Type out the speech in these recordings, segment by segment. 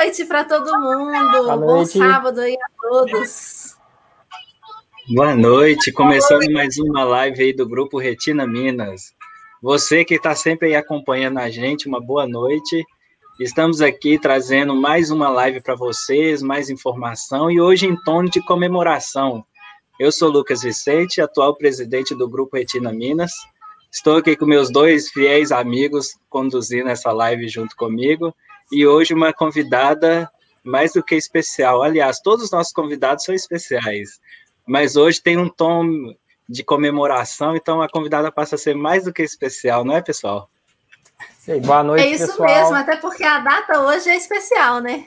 noite para todo mundo. Boa Bom sábado aí a todos. Boa noite, começando mais uma live aí do Grupo Retina Minas. Você que está sempre aí acompanhando a gente, uma boa noite. Estamos aqui trazendo mais uma live para vocês, mais informação e hoje em tom de comemoração. Eu sou Lucas Vicente, atual presidente do Grupo Retina Minas. Estou aqui com meus dois fiéis amigos conduzindo essa live junto comigo e hoje uma convidada mais do que especial. Aliás, todos os nossos convidados são especiais, mas hoje tem um tom de comemoração, então a convidada passa a ser mais do que especial, não é, pessoal? Sim, boa noite, É isso pessoal. mesmo, até porque a data hoje é especial, né?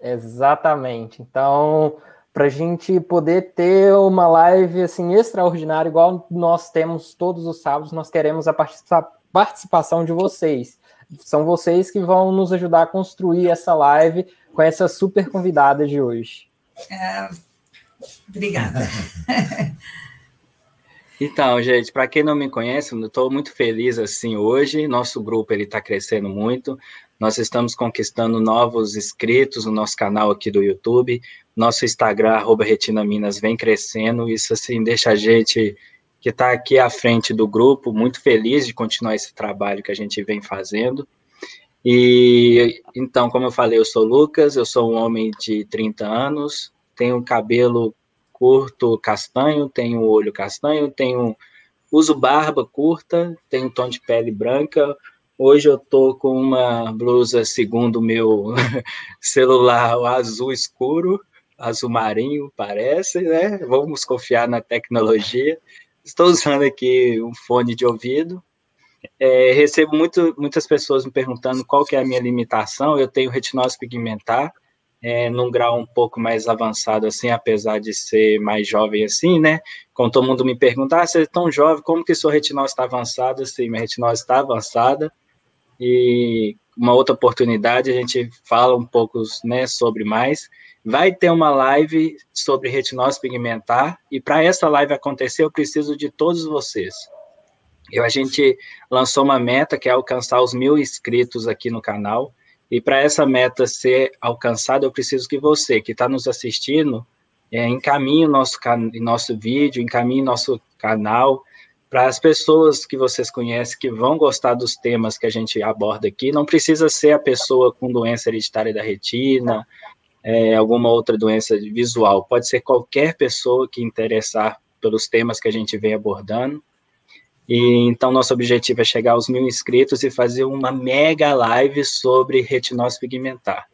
Exatamente. Então, para a gente poder ter uma live assim extraordinária, igual nós temos todos os sábados, nós queremos a participação de vocês. São vocês que vão nos ajudar a construir essa live com essa super convidada de hoje. É, obrigada. Então, gente, para quem não me conhece, eu estou muito feliz assim hoje. Nosso grupo ele está crescendo muito. Nós estamos conquistando novos inscritos no nosso canal aqui do YouTube. Nosso Instagram, arroba Retina Minas, vem crescendo. Isso assim deixa a gente que está aqui à frente do grupo muito feliz de continuar esse trabalho que a gente vem fazendo. E então, como eu falei, eu sou Lucas, eu sou um homem de 30 anos, tenho cabelo curto castanho, tenho olho castanho, tenho uso barba curta, tenho tom de pele branca. Hoje eu tô com uma blusa segundo meu celular azul escuro, azul marinho, parece, né? Vamos confiar na tecnologia. Estou usando aqui um fone de ouvido. É, recebo muito, muitas pessoas me perguntando qual que é a minha limitação. Eu tenho retinose pigmentar, é, num grau um pouco mais avançado, assim, apesar de ser mais jovem assim, né? Quando todo mundo me pergunta, ah, você é tão jovem, como que sua retinose está avançada? Sim, minha retinose está avançada. E uma outra oportunidade, a gente fala um pouco né, sobre mais. Vai ter uma live sobre retinose pigmentar, e para essa live acontecer, eu preciso de todos vocês. Eu, a gente lançou uma meta que é alcançar os mil inscritos aqui no canal. E para essa meta ser alcançada, eu preciso que você, que está nos assistindo, é, encaminhe nosso, nosso vídeo, encaminhe nosso canal para as pessoas que vocês conhecem que vão gostar dos temas que a gente aborda aqui. Não precisa ser a pessoa com doença hereditária da retina, é, alguma outra doença visual. Pode ser qualquer pessoa que interessar pelos temas que a gente vem abordando. E então nosso objetivo é chegar aos mil inscritos e fazer uma mega live sobre retinose pigmentar.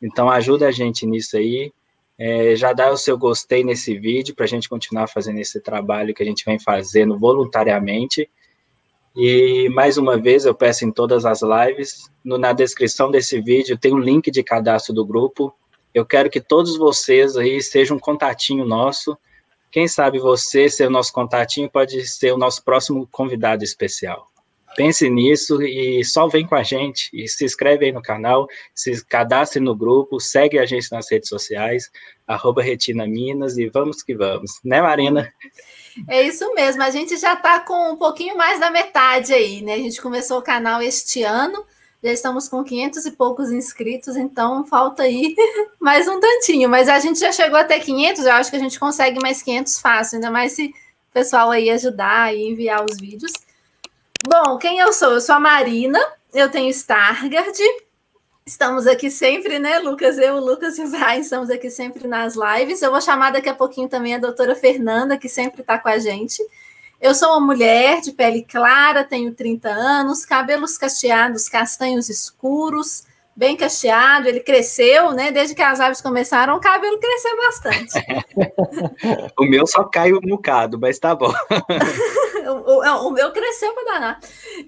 Então ajuda a gente nisso aí. É, já dá o seu gostei nesse vídeo para a gente continuar fazendo esse trabalho que a gente vem fazendo voluntariamente. E mais uma vez eu peço em todas as lives, no, na descrição desse vídeo tem um link de cadastro do grupo. Eu quero que todos vocês aí sejam um contatinho nosso quem sabe você, ser o nosso contatinho, pode ser o nosso próximo convidado especial. Pense nisso e só vem com a gente e se inscreve aí no canal, se cadastre no grupo, segue a gente nas redes sociais, arroba Retina Minas e vamos que vamos. Né, Marina? É isso mesmo, a gente já está com um pouquinho mais da metade aí, né? A gente começou o canal este ano, já estamos com 500 e poucos inscritos, então falta aí mais um tantinho. Mas a gente já chegou até 500, eu acho que a gente consegue mais 500 fácil, ainda mais se o pessoal aí ajudar e enviar os vídeos. Bom, quem eu sou? Eu sou a Marina, eu tenho Stargard. Estamos aqui sempre, né, Lucas? Eu, Lucas e o Brian estamos aqui sempre nas lives. Eu vou chamar daqui a pouquinho também a doutora Fernanda, que sempre está com a gente. Eu sou uma mulher de pele clara, tenho 30 anos, cabelos cacheados, castanhos escuros, bem cacheado. Ele cresceu, né? Desde que as aves começaram, o cabelo cresceu bastante. o meu só caiu um bocado, mas tá bom. o, o, o, meu cresceu para danar.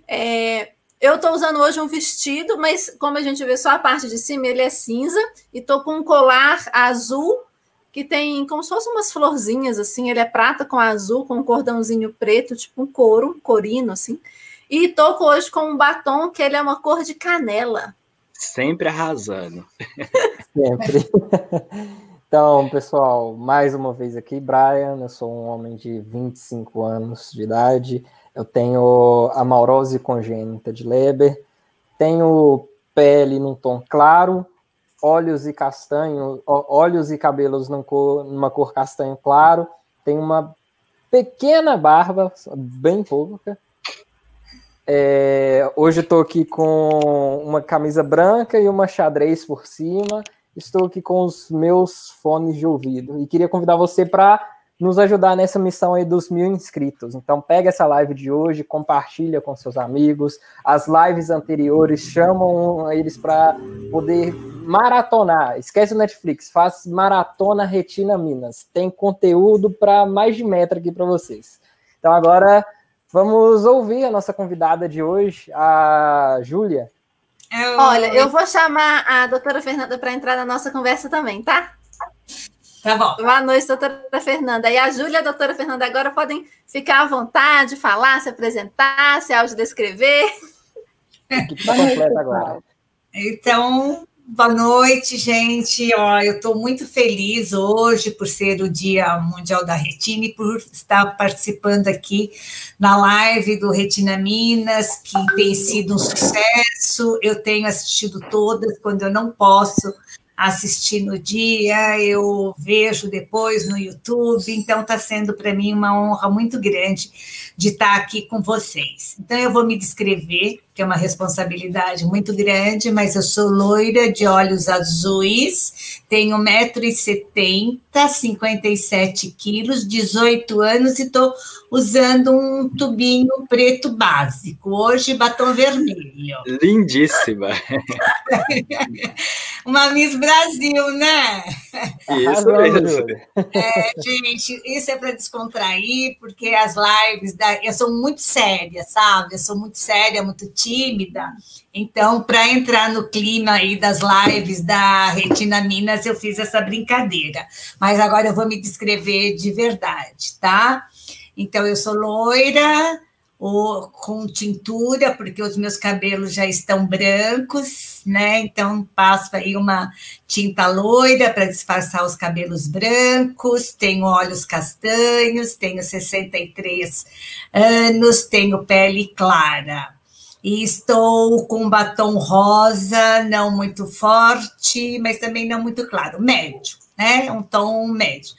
É, eu estou usando hoje um vestido, mas como a gente vê só a parte de cima, ele é cinza, e estou com um colar azul que tem como se fossem umas florzinhas, assim, ele é prata com azul, com um cordãozinho preto, tipo um couro, um corino, assim. E tô hoje com um batom que ele é uma cor de canela. Sempre arrasando. Sempre. Então, pessoal, mais uma vez aqui, Brian, eu sou um homem de 25 anos de idade, eu tenho a maurose congênita de Leber, tenho pele num tom claro, olhos e castanho, olhos e cabelos numa cor, numa cor castanho claro, tem uma pequena barba, bem pouca. É, hoje estou aqui com uma camisa branca e uma xadrez por cima. Estou aqui com os meus fones de ouvido e queria convidar você para nos ajudar nessa missão aí dos mil inscritos. Então pega essa live de hoje, compartilha com seus amigos. As lives anteriores chamam eles para poder maratonar. Esquece o Netflix, faz maratona Retina Minas. Tem conteúdo para mais de metro aqui para vocês. Então agora vamos ouvir a nossa convidada de hoje, a Júlia. Olha, eu vou chamar a doutora Fernanda para entrar na nossa conversa também, tá? Tá bom. Boa noite, doutora Fernanda. E a Júlia e a doutora Fernanda agora podem ficar à vontade, falar, se apresentar, se audiodescrever. Boa noite, agora. Então, boa noite, gente. Ó, eu estou muito feliz hoje por ser o Dia Mundial da Retina e por estar participando aqui na live do Retina Minas, que tem sido um sucesso. Eu tenho assistido todas quando eu não posso assistir no dia, eu vejo depois no YouTube, então está sendo para mim uma honra muito grande de estar aqui com vocês. Então eu vou me descrever, que é uma responsabilidade muito grande, mas eu sou loira de olhos azuis, tenho 1,70m, 57 quilos, 18 anos e estou usando um tubinho preto básico. Hoje, batom vermelho. Lindíssima! Uma Miss Brasil, né? Isso mesmo. É, gente, isso é para descontrair, porque as lives, da, eu sou muito séria, sabe? Eu sou muito séria, muito tímida. Então, para entrar no clima aí das lives da Retina Minas, eu fiz essa brincadeira. Mas agora eu vou me descrever de verdade, tá? Então, eu sou loira, ou com tintura, porque os meus cabelos já estão brancos, né? Então, passo aí uma tinta loira para disfarçar os cabelos brancos, tenho olhos castanhos, tenho 63 anos, tenho pele clara. E estou com batom rosa, não muito forte, mas também não muito claro, médio, né? Um tom médio.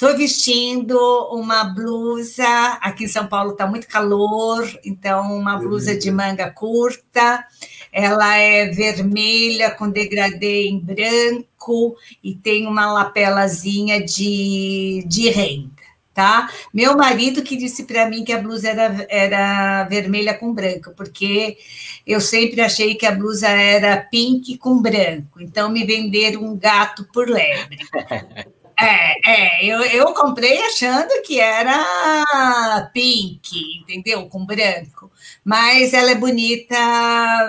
Estou vestindo uma blusa. Aqui em São Paulo está muito calor, então uma blusa de manga curta. Ela é vermelha com degradê em branco e tem uma lapelazinha de, de renda. Tá? Meu marido que disse para mim que a blusa era, era vermelha com branco, porque eu sempre achei que a blusa era pink com branco, então me venderam um gato por lebre. É, é eu, eu comprei achando que era pink, entendeu? Com branco. Mas ela é bonita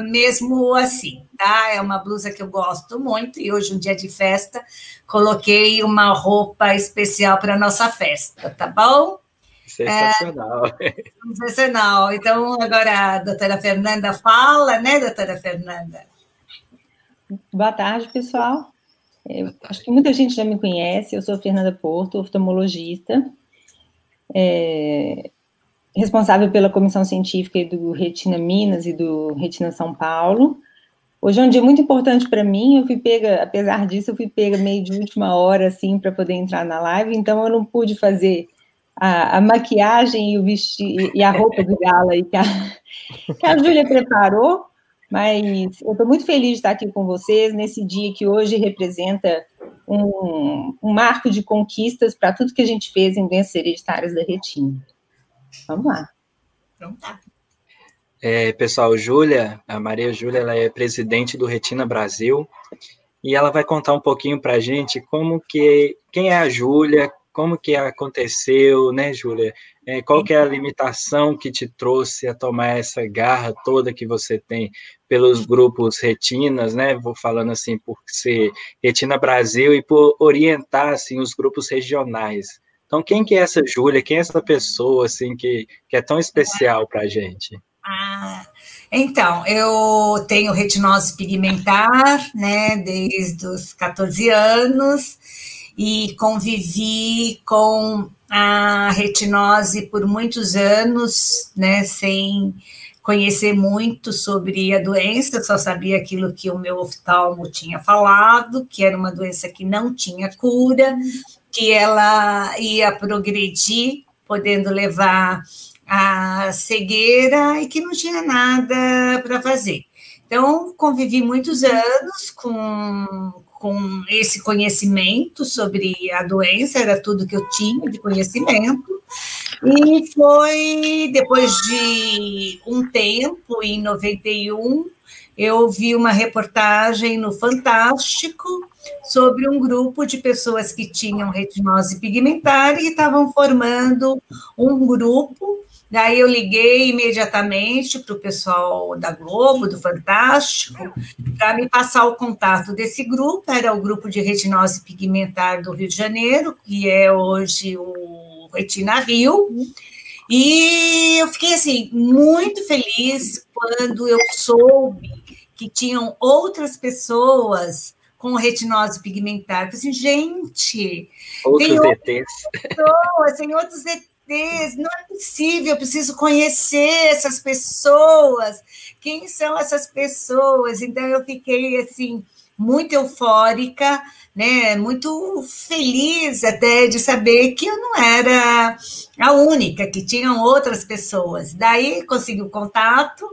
mesmo assim, tá? É uma blusa que eu gosto muito e hoje, um dia de festa, coloquei uma roupa especial para nossa festa, tá bom? Sensacional. É, sensacional. Então, agora a doutora Fernanda fala, né, doutora Fernanda? Boa tarde, pessoal. Acho que muita gente já me conhece, eu sou Fernanda Porto, oftalmologista, é, responsável pela comissão científica do Retina Minas e do Retina São Paulo. Hoje é um dia muito importante para mim, eu fui pega, apesar disso, eu fui pega meio de última hora, assim, para poder entrar na live, então eu não pude fazer a, a maquiagem e o vestido e a roupa de gala aí que a, que a Júlia preparou, mas eu estou muito feliz de estar aqui com vocês nesse dia que hoje representa um, um marco de conquistas para tudo que a gente fez em doenças hereditárias da retina. Vamos lá. Então tá. É, pessoal, Júlia, a Maria Júlia, ela é presidente do Retina Brasil e ela vai contar um pouquinho para a gente como que, quem é a Júlia, como que aconteceu, né, Júlia? É, qual que é a limitação que te trouxe a tomar essa garra toda que você tem pelos grupos retinas, né? Vou falando assim por ser Retina Brasil e por orientar assim os grupos regionais. Então, quem que é essa Júlia? Quem é essa pessoa assim que, que é tão especial para a gente? Ah, então, eu tenho retinose pigmentar, né, desde os 14 anos e convivi com a retinose por muitos anos, né, sem conhecer muito sobre a doença, só sabia aquilo que o meu oftalmo tinha falado, que era uma doença que não tinha cura, que ela ia progredir, podendo levar a cegueira e que não tinha nada para fazer. Então, convivi muitos anos com, com esse conhecimento sobre a doença, era tudo que eu tinha de conhecimento. E foi depois de um tempo, em 91, eu vi uma reportagem no Fantástico sobre um grupo de pessoas que tinham retinose pigmentar e estavam formando um grupo Daí eu liguei imediatamente para o pessoal da Globo, do Fantástico, para me passar o contato desse grupo. Era o grupo de retinose pigmentar do Rio de Janeiro, que é hoje o Retina Rio. E eu fiquei assim muito feliz quando eu soube que tinham outras pessoas com retinose pigmentar. Eu falei assim, gente, outros tem outras pessoas, tem outros ETs não é possível, eu preciso conhecer essas pessoas. Quem são essas pessoas? Então eu fiquei assim muito eufórica, né? Muito feliz até de saber que eu não era a única, que tinham outras pessoas. Daí consegui o contato,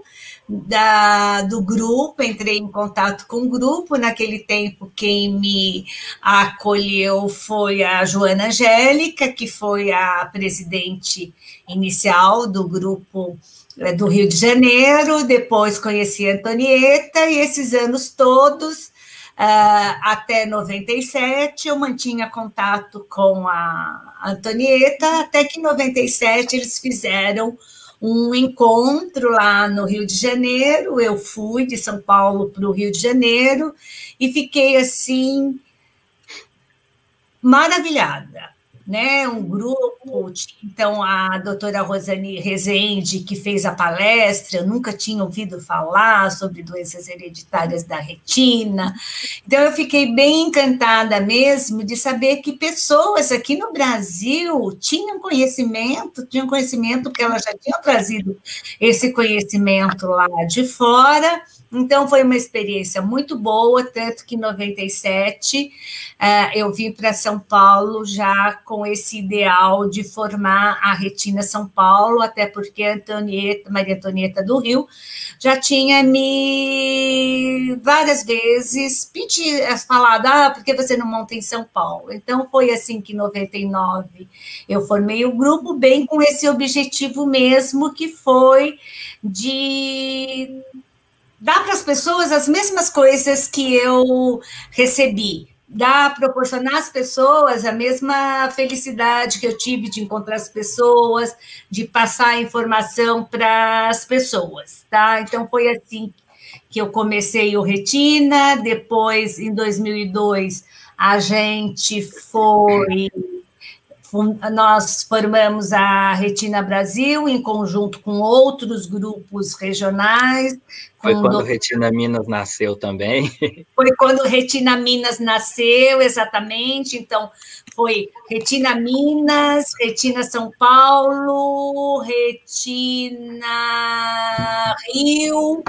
da, do grupo, entrei em contato com o grupo. Naquele tempo, quem me acolheu foi a Joana Angélica, que foi a presidente inicial do grupo é, do Rio de Janeiro. Depois conheci a Antonieta, e esses anos todos. Uh, até 97 eu mantinha contato com a Antonieta, até que em 97 eles fizeram um encontro lá no Rio de Janeiro. Eu fui de São Paulo para o Rio de Janeiro e fiquei assim maravilhada né, um grupo, então a doutora Rosane Rezende, que fez a palestra, eu nunca tinha ouvido falar sobre doenças hereditárias da retina, então eu fiquei bem encantada mesmo de saber que pessoas aqui no Brasil tinham conhecimento, tinham conhecimento que elas já tinham trazido esse conhecimento lá de fora, então, foi uma experiência muito boa, tanto que em 97 uh, eu vim para São Paulo já com esse ideal de formar a Retina São Paulo, até porque Antonieta, Maria Antonieta do Rio já tinha me várias vezes pedido, falado, ah, por que você não monta em São Paulo? Então, foi assim que em 99 eu formei o grupo, bem com esse objetivo mesmo, que foi de dá para as pessoas as mesmas coisas que eu recebi, dá proporcionar às pessoas a mesma felicidade que eu tive de encontrar as pessoas, de passar a informação para as pessoas, tá? Então foi assim que eu comecei o Retina, depois em 2002 a gente foi nós formamos a Retina Brasil em conjunto com outros grupos regionais. Foi quando do... Retina Minas nasceu também. Foi quando Retina Minas nasceu, exatamente. Então, foi Retina Minas, Retina São Paulo, Retina Rio,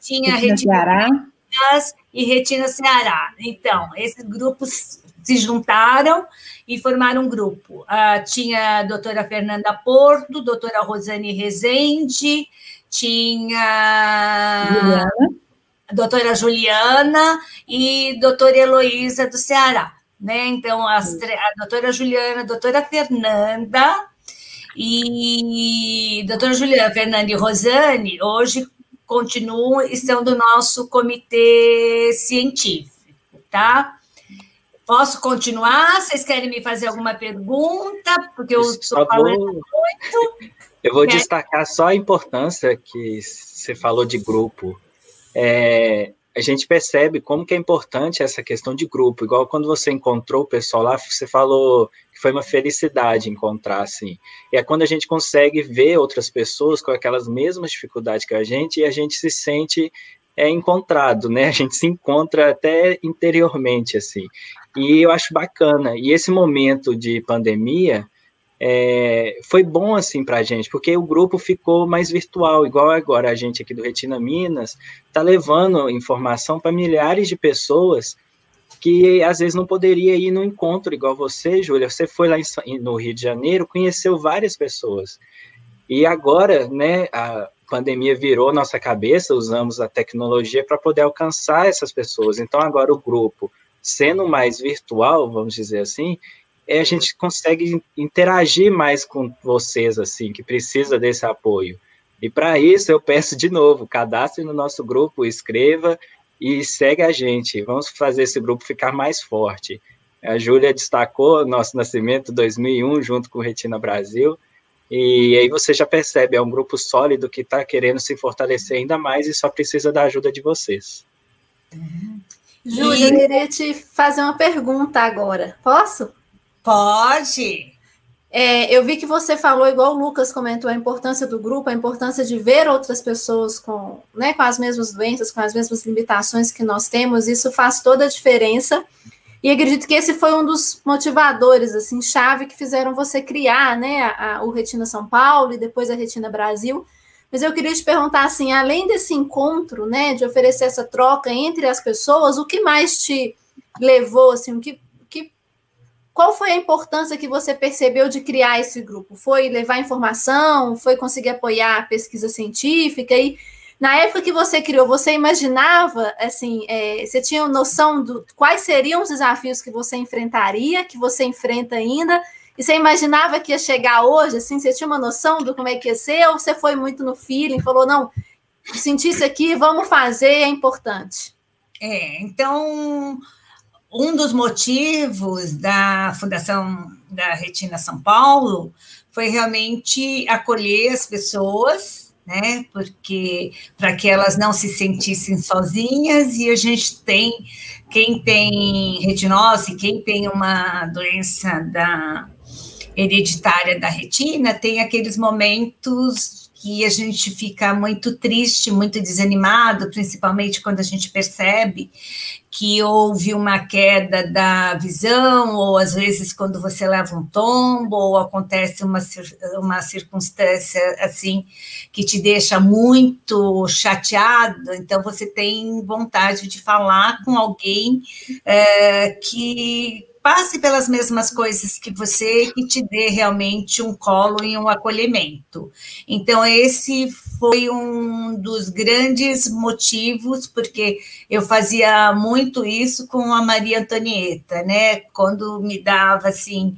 tinha Retina, Retina Ceará. Minas e Retina Ceará. Então, esses grupos se juntaram e formaram um grupo. Uh, tinha a doutora Fernanda Porto, doutora Rosane Rezende, tinha Juliana. a doutora Juliana e doutora Heloísa do Ceará. Né? Então, as, a doutora Juliana, a doutora Fernanda e doutora Juliana, Fernanda e Rosane, hoje continuam e são do nosso comitê científico, tá? Posso continuar? Vocês querem me fazer alguma pergunta? Porque eu estou falando vou... muito. Eu vou destacar só a importância que você falou de grupo. É, a gente percebe como que é importante essa questão de grupo. Igual quando você encontrou o pessoal lá, você falou que foi uma felicidade encontrar, assim. E é quando a gente consegue ver outras pessoas com aquelas mesmas dificuldades que a gente e a gente se sente é encontrado, né? A gente se encontra até interiormente, assim. E eu acho bacana. E esse momento de pandemia é, foi bom assim para a gente, porque o grupo ficou mais virtual, igual agora a gente aqui do Retina Minas está levando informação para milhares de pessoas que às vezes não poderia ir no encontro igual você, Júlia. Você foi lá em, no Rio de Janeiro, conheceu várias pessoas. E agora, né, a pandemia virou nossa cabeça, usamos a tecnologia para poder alcançar essas pessoas. Então agora o grupo, sendo mais virtual, vamos dizer assim, é, a gente consegue interagir mais com vocês, assim, que precisa desse apoio. E para isso eu peço de novo, cadastre no nosso grupo, escreva e segue a gente. Vamos fazer esse grupo ficar mais forte. A Júlia destacou nosso nascimento 2001 junto com Retina Brasil. E aí você já percebe, é um grupo sólido que está querendo se fortalecer ainda mais e só precisa da ajuda de vocês. Júlia, eu queria te fazer uma pergunta agora. Posso? Pode. É, eu vi que você falou, igual o Lucas comentou, a importância do grupo, a importância de ver outras pessoas com, né, com as mesmas doenças, com as mesmas limitações que nós temos, isso faz toda a diferença. E acredito que esse foi um dos motivadores, assim, chave que fizeram você criar, né, a, a, o Retina São Paulo e depois a Retina Brasil. Mas eu queria te perguntar, assim, além desse encontro, né, de oferecer essa troca entre as pessoas, o que mais te levou, assim, o que qual foi a importância que você percebeu de criar esse grupo? Foi levar informação? Foi conseguir apoiar a pesquisa científica? E na época que você criou, você imaginava, assim, é, você tinha noção de quais seriam os desafios que você enfrentaria, que você enfrenta ainda? E você imaginava que ia chegar hoje, assim, você tinha uma noção do como é que ia ser? Ou você foi muito no feeling, falou, não, senti isso aqui, vamos fazer, é importante? É, então um dos motivos da Fundação da Retina São Paulo foi realmente acolher as pessoas, né? Porque para que elas não se sentissem sozinhas e a gente tem quem tem retinose, quem tem uma doença da hereditária da retina, tem aqueles momentos que a gente fica muito triste, muito desanimado, principalmente quando a gente percebe que houve uma queda da visão, ou às vezes quando você leva um tombo, ou acontece uma, uma circunstância assim que te deixa muito chateado, então você tem vontade de falar com alguém é, que passe pelas mesmas coisas que você, que te dê realmente um colo e um acolhimento. Então, esse foi um dos grandes motivos, porque eu fazia muito isso com a Maria Antonieta, né? Quando me dava assim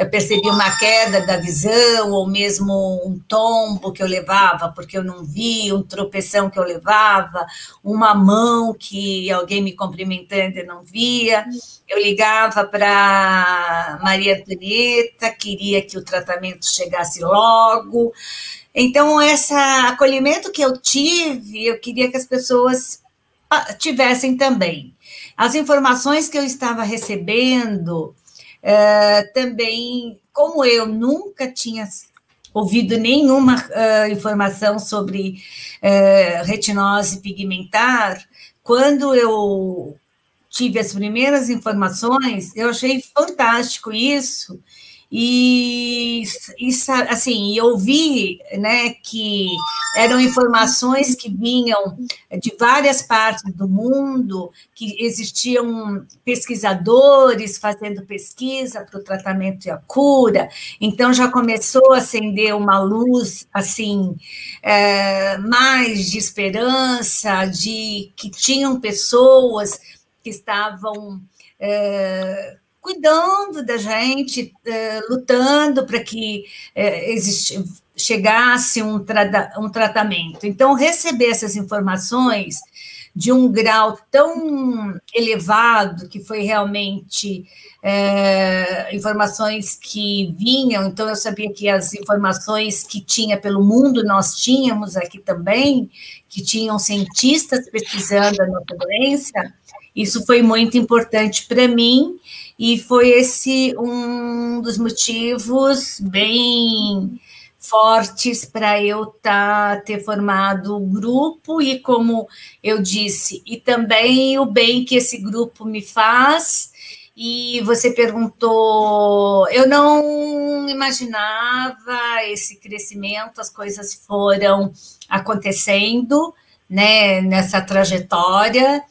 eu percebi uma queda da visão, ou mesmo um tombo que eu levava porque eu não vi, um tropeção que eu levava, uma mão que alguém me cumprimentando e não via. Eu ligava para Maria Antonieta, queria que o tratamento chegasse logo. Então, esse acolhimento que eu tive, eu queria que as pessoas tivessem também. As informações que eu estava recebendo é, também, como eu nunca tinha ouvido nenhuma uh, informação sobre uh, retinose pigmentar, quando eu tive as primeiras informações, eu achei fantástico isso, e, e assim, eu vi né, que eram informações que vinham de várias partes do mundo, que existiam pesquisadores fazendo pesquisa para o tratamento e a cura, então já começou a acender uma luz assim é, mais de esperança, de que tinham pessoas que estavam é, cuidando da gente, é, lutando para que é, chegasse um, um tratamento. Então, receber essas informações de um grau tão elevado, que foi realmente é, informações que vinham, então eu sabia que as informações que tinha pelo mundo nós tínhamos aqui também, que tinham cientistas pesquisando a nossa doença, isso foi muito importante para mim e foi esse um dos motivos bem fortes para eu tá, ter formado o grupo e como eu disse, e também o bem que esse grupo me faz e você perguntou, eu não imaginava esse crescimento, as coisas foram acontecendo, né, nessa trajetória.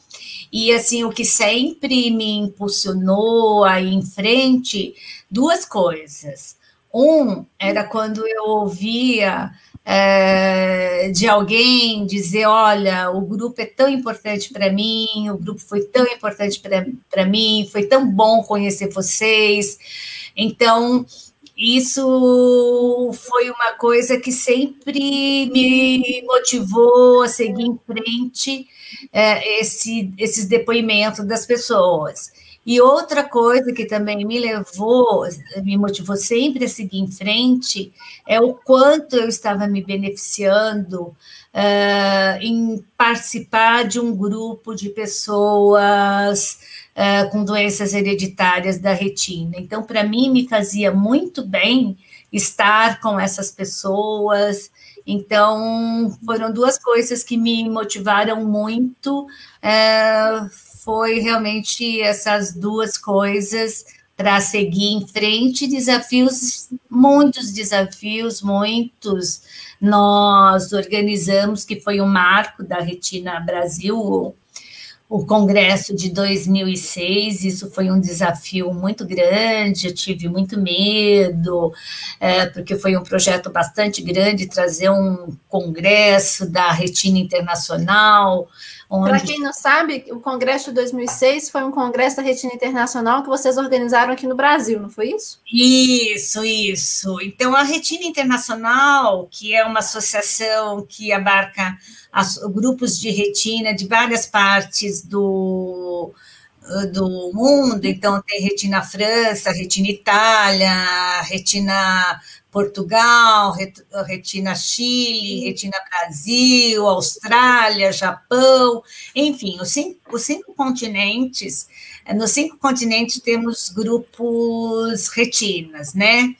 E assim, o que sempre me impulsionou a ir em frente, duas coisas. Um era quando eu ouvia é, de alguém dizer: olha, o grupo é tão importante para mim, o grupo foi tão importante para mim, foi tão bom conhecer vocês. Então, isso foi uma coisa que sempre me motivou a seguir em frente é, esse, esses depoimentos das pessoas. E outra coisa que também me levou, me motivou sempre a seguir em frente, é o quanto eu estava me beneficiando uh, em participar de um grupo de pessoas uh, com doenças hereditárias da retina. Então, para mim, me fazia muito bem estar com essas pessoas. Então, foram duas coisas que me motivaram muito. Uh, foi realmente essas duas coisas para seguir em frente, desafios, muitos desafios, muitos nós organizamos, que foi um marco da Retina Brasil, o congresso de 2006, isso foi um desafio muito grande, eu tive muito medo, é, porque foi um projeto bastante grande, trazer um congresso da Retina Internacional, Onde... Para quem não sabe, o Congresso de 2006 foi um congresso da Retina Internacional que vocês organizaram aqui no Brasil, não foi isso? Isso, isso. Então, a Retina Internacional, que é uma associação que abarca as, grupos de retina de várias partes do, do mundo, então tem Retina França, Retina Itália, Retina Portugal, Retina Chile, Retina Brasil, Austrália, Japão, enfim, os cinco, os cinco continentes, eh, nos cinco continentes temos grupos retinas, né?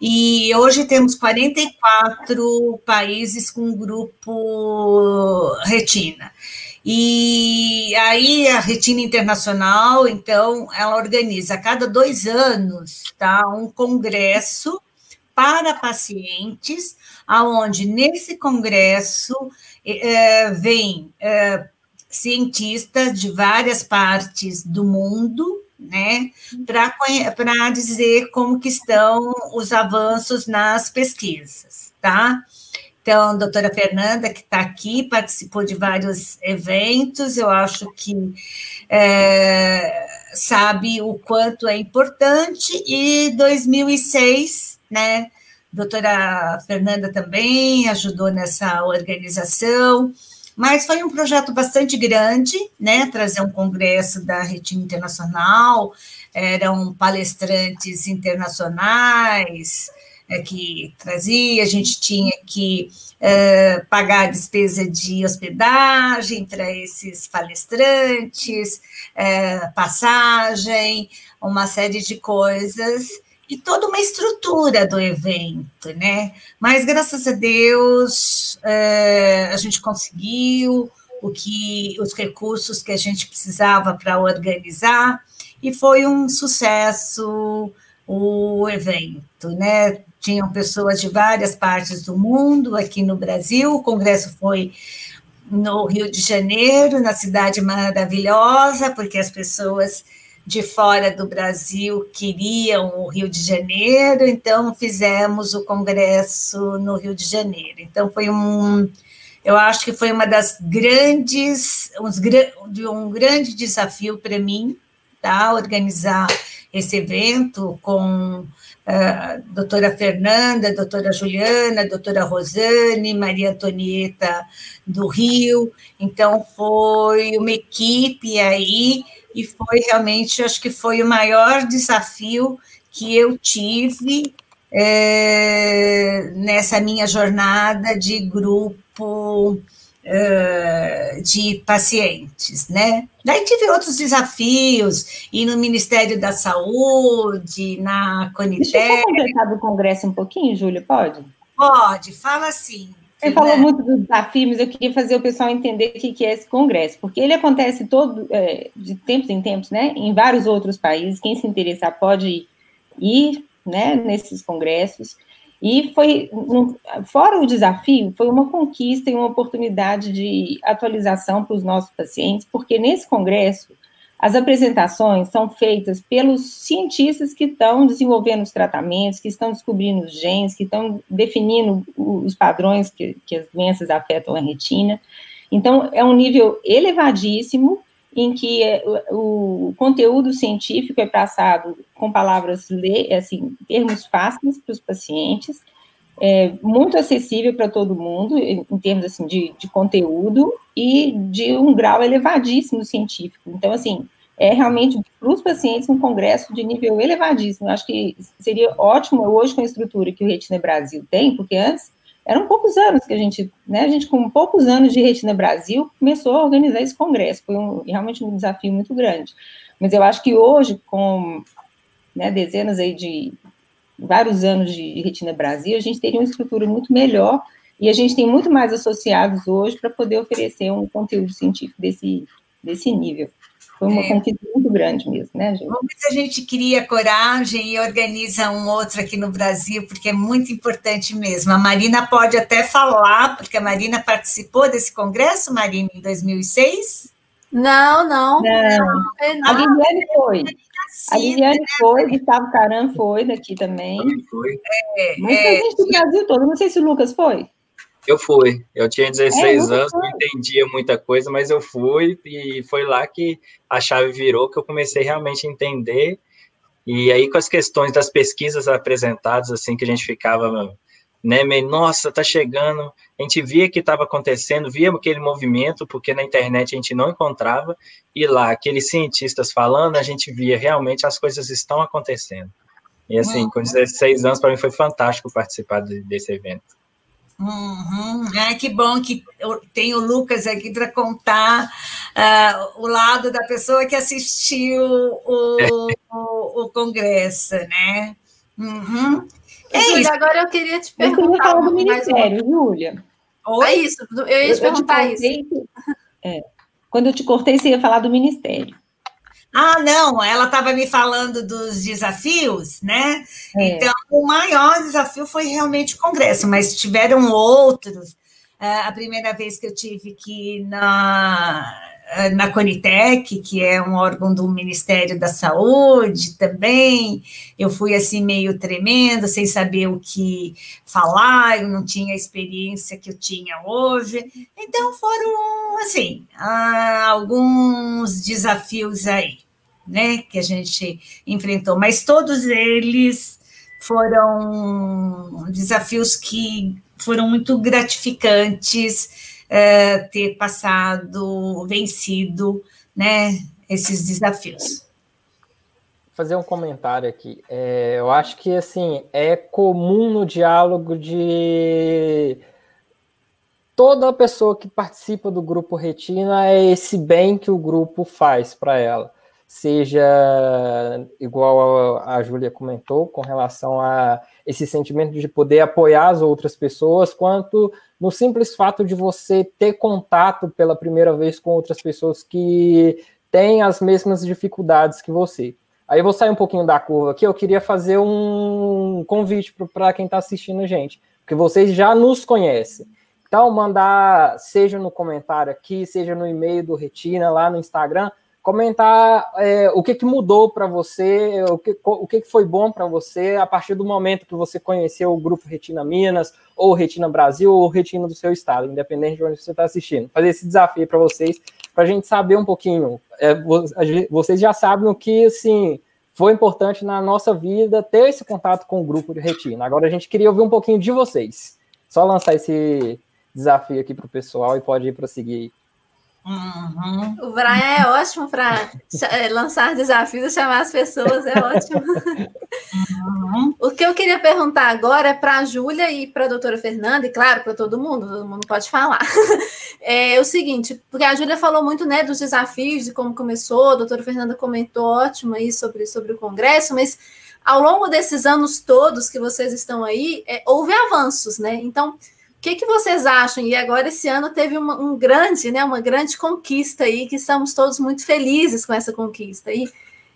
E hoje temos 44 países com grupo retina. E aí a Retina Internacional, então, ela organiza a cada dois anos, tá, um congresso para pacientes, aonde nesse congresso é, vem é, cientistas de várias partes do mundo, né, para dizer como que estão os avanços nas pesquisas, tá? Então, a doutora Fernanda, que está aqui, participou de vários eventos, eu acho que é, sabe o quanto é importante, e 2006 né? Doutora Fernanda também ajudou nessa organização, mas foi um projeto bastante grande, né? Trazer um congresso da Retina Internacional, eram palestrantes internacionais é, que trazia, a gente tinha que é, pagar a despesa de hospedagem para esses palestrantes, é, passagem, uma série de coisas e toda uma estrutura do evento, né? Mas graças a Deus é, a gente conseguiu o que os recursos que a gente precisava para organizar e foi um sucesso o evento, né? Tinham pessoas de várias partes do mundo aqui no Brasil. O congresso foi no Rio de Janeiro, na cidade maravilhosa, porque as pessoas de fora do Brasil queriam o Rio de Janeiro, então fizemos o congresso no Rio de Janeiro. Então foi um, eu acho que foi uma das grandes, uns, um grande desafio para mim, tá? Organizar esse evento com a uh, doutora Fernanda, doutora Juliana, doutora Rosane, Maria Antonieta do Rio. Então foi uma equipe aí e foi realmente, acho que foi o maior desafio que eu tive é, nessa minha jornada de grupo é, de pacientes, né? Daí tive outros desafios, e no Ministério da Saúde, na Conité. Deixa eu conversar do Congresso um pouquinho, Júlia, pode? Pode, fala assim. Você né? falou muito do desafio, mas eu queria fazer o pessoal entender o que é esse congresso, porque ele acontece todo, é, de tempos em tempos, né, em vários outros países. Quem se interessar pode ir, né, nesses congressos. E foi, fora o desafio, foi uma conquista e uma oportunidade de atualização para os nossos pacientes, porque nesse congresso as apresentações são feitas pelos cientistas que estão desenvolvendo os tratamentos, que estão descobrindo os genes, que estão definindo os padrões que, que as doenças afetam a retina. Então, é um nível elevadíssimo em que é, o, conteúdo científico é passado com palavras, assim, termos fáceis para os pacientes, é muito acessível para todo mundo, em termos assim, de, de conteúdo e de um grau elevadíssimo científico. Então, assim, é realmente para os pacientes um congresso de nível elevadíssimo. Eu acho que seria ótimo hoje com a estrutura que o Retina Brasil tem, porque antes eram poucos anos que a gente, né, a gente com poucos anos de Retina Brasil começou a organizar esse congresso. Foi um, realmente um desafio muito grande. Mas eu acho que hoje, com né, dezenas aí de vários anos de Retina Brasil, a gente teria uma estrutura muito melhor e a gente tem muito mais associados hoje para poder oferecer um conteúdo científico desse, desse nível. Foi uma é. conquista muito grande mesmo, né, gente? Vamos ver se a gente cria coragem e organiza um outro aqui no Brasil, porque é muito importante mesmo. A Marina pode até falar, porque a Marina participou desse congresso, Marina, em 2006? Não, não. não. não. A Liliane foi. A Liliane né? foi, Gustavo Caram foi daqui também. Foi. É, Mas é, gente do Brasil todo, não sei se o Lucas foi. Eu fui. Eu tinha 16 é, anos, não entendia muita coisa, mas eu fui e foi lá que a chave virou, que eu comecei realmente a entender. E aí, com as questões das pesquisas apresentadas, assim, que a gente ficava, né, meio, nossa, tá chegando. A gente via que estava acontecendo, via aquele movimento, porque na internet a gente não encontrava, e lá, aqueles cientistas falando, a gente via realmente as coisas estão acontecendo. E assim, com 16 anos, para mim foi fantástico participar desse evento. Uhum. É, que bom que tem o Lucas aqui para contar uh, o lado da pessoa que assistiu o, o, o congresso, né? Uhum. É Júlia, isso. agora eu queria te perguntar. Eu do Ministério, Júlia. Oi? É isso, eu ia te eu, perguntar eu te isso. É, quando eu te cortei, você ia falar do Ministério. Ah, não, ela estava me falando dos desafios, né? É. Então, o maior desafio foi realmente o Congresso, mas tiveram outros. É, a primeira vez que eu tive que na na Conitec, que é um órgão do Ministério da Saúde também, eu fui assim meio tremendo, sem saber o que falar, eu não tinha a experiência que eu tinha hoje. Então foram assim, ah, alguns desafios aí né, que a gente enfrentou, mas todos eles foram desafios que foram muito gratificantes é, ter passado, vencido, né, esses desafios. Fazer um comentário aqui. É, eu acho que assim é comum no diálogo de toda pessoa que participa do grupo Retina é esse bem que o grupo faz para ela seja igual a, a Júlia comentou, com relação a esse sentimento de poder apoiar as outras pessoas, quanto no simples fato de você ter contato pela primeira vez com outras pessoas que têm as mesmas dificuldades que você. Aí eu vou sair um pouquinho da curva aqui, eu queria fazer um convite para quem está assistindo a gente, porque vocês já nos conhecem. Então, mandar, seja no comentário aqui, seja no e-mail do Retina, lá no Instagram, comentar é, o que, que mudou para você, o que, o que foi bom para você a partir do momento que você conheceu o grupo Retina Minas, ou Retina Brasil, ou Retina do seu estado, independente de onde você está assistindo. Fazer esse desafio para vocês, para a gente saber um pouquinho. É, vocês já sabem o que, assim, foi importante na nossa vida ter esse contato com o grupo de Retina. Agora a gente queria ouvir um pouquinho de vocês. Só lançar esse desafio aqui para o pessoal e pode ir prosseguir Uhum. O Brian é ótimo para é, lançar desafios, chamar as pessoas, é ótimo. Uhum. O que eu queria perguntar agora é para a Júlia e para a doutora Fernanda, e claro, para todo mundo, todo mundo pode falar. É o seguinte, porque a Júlia falou muito né, dos desafios, de como começou, a doutora Fernanda comentou ótimo aí sobre, sobre o Congresso, mas ao longo desses anos todos que vocês estão aí, é, houve avanços, né? Então, que, que vocês acham? E agora esse ano teve uma, um grande, né, uma grande conquista aí, que estamos todos muito felizes com essa conquista aí.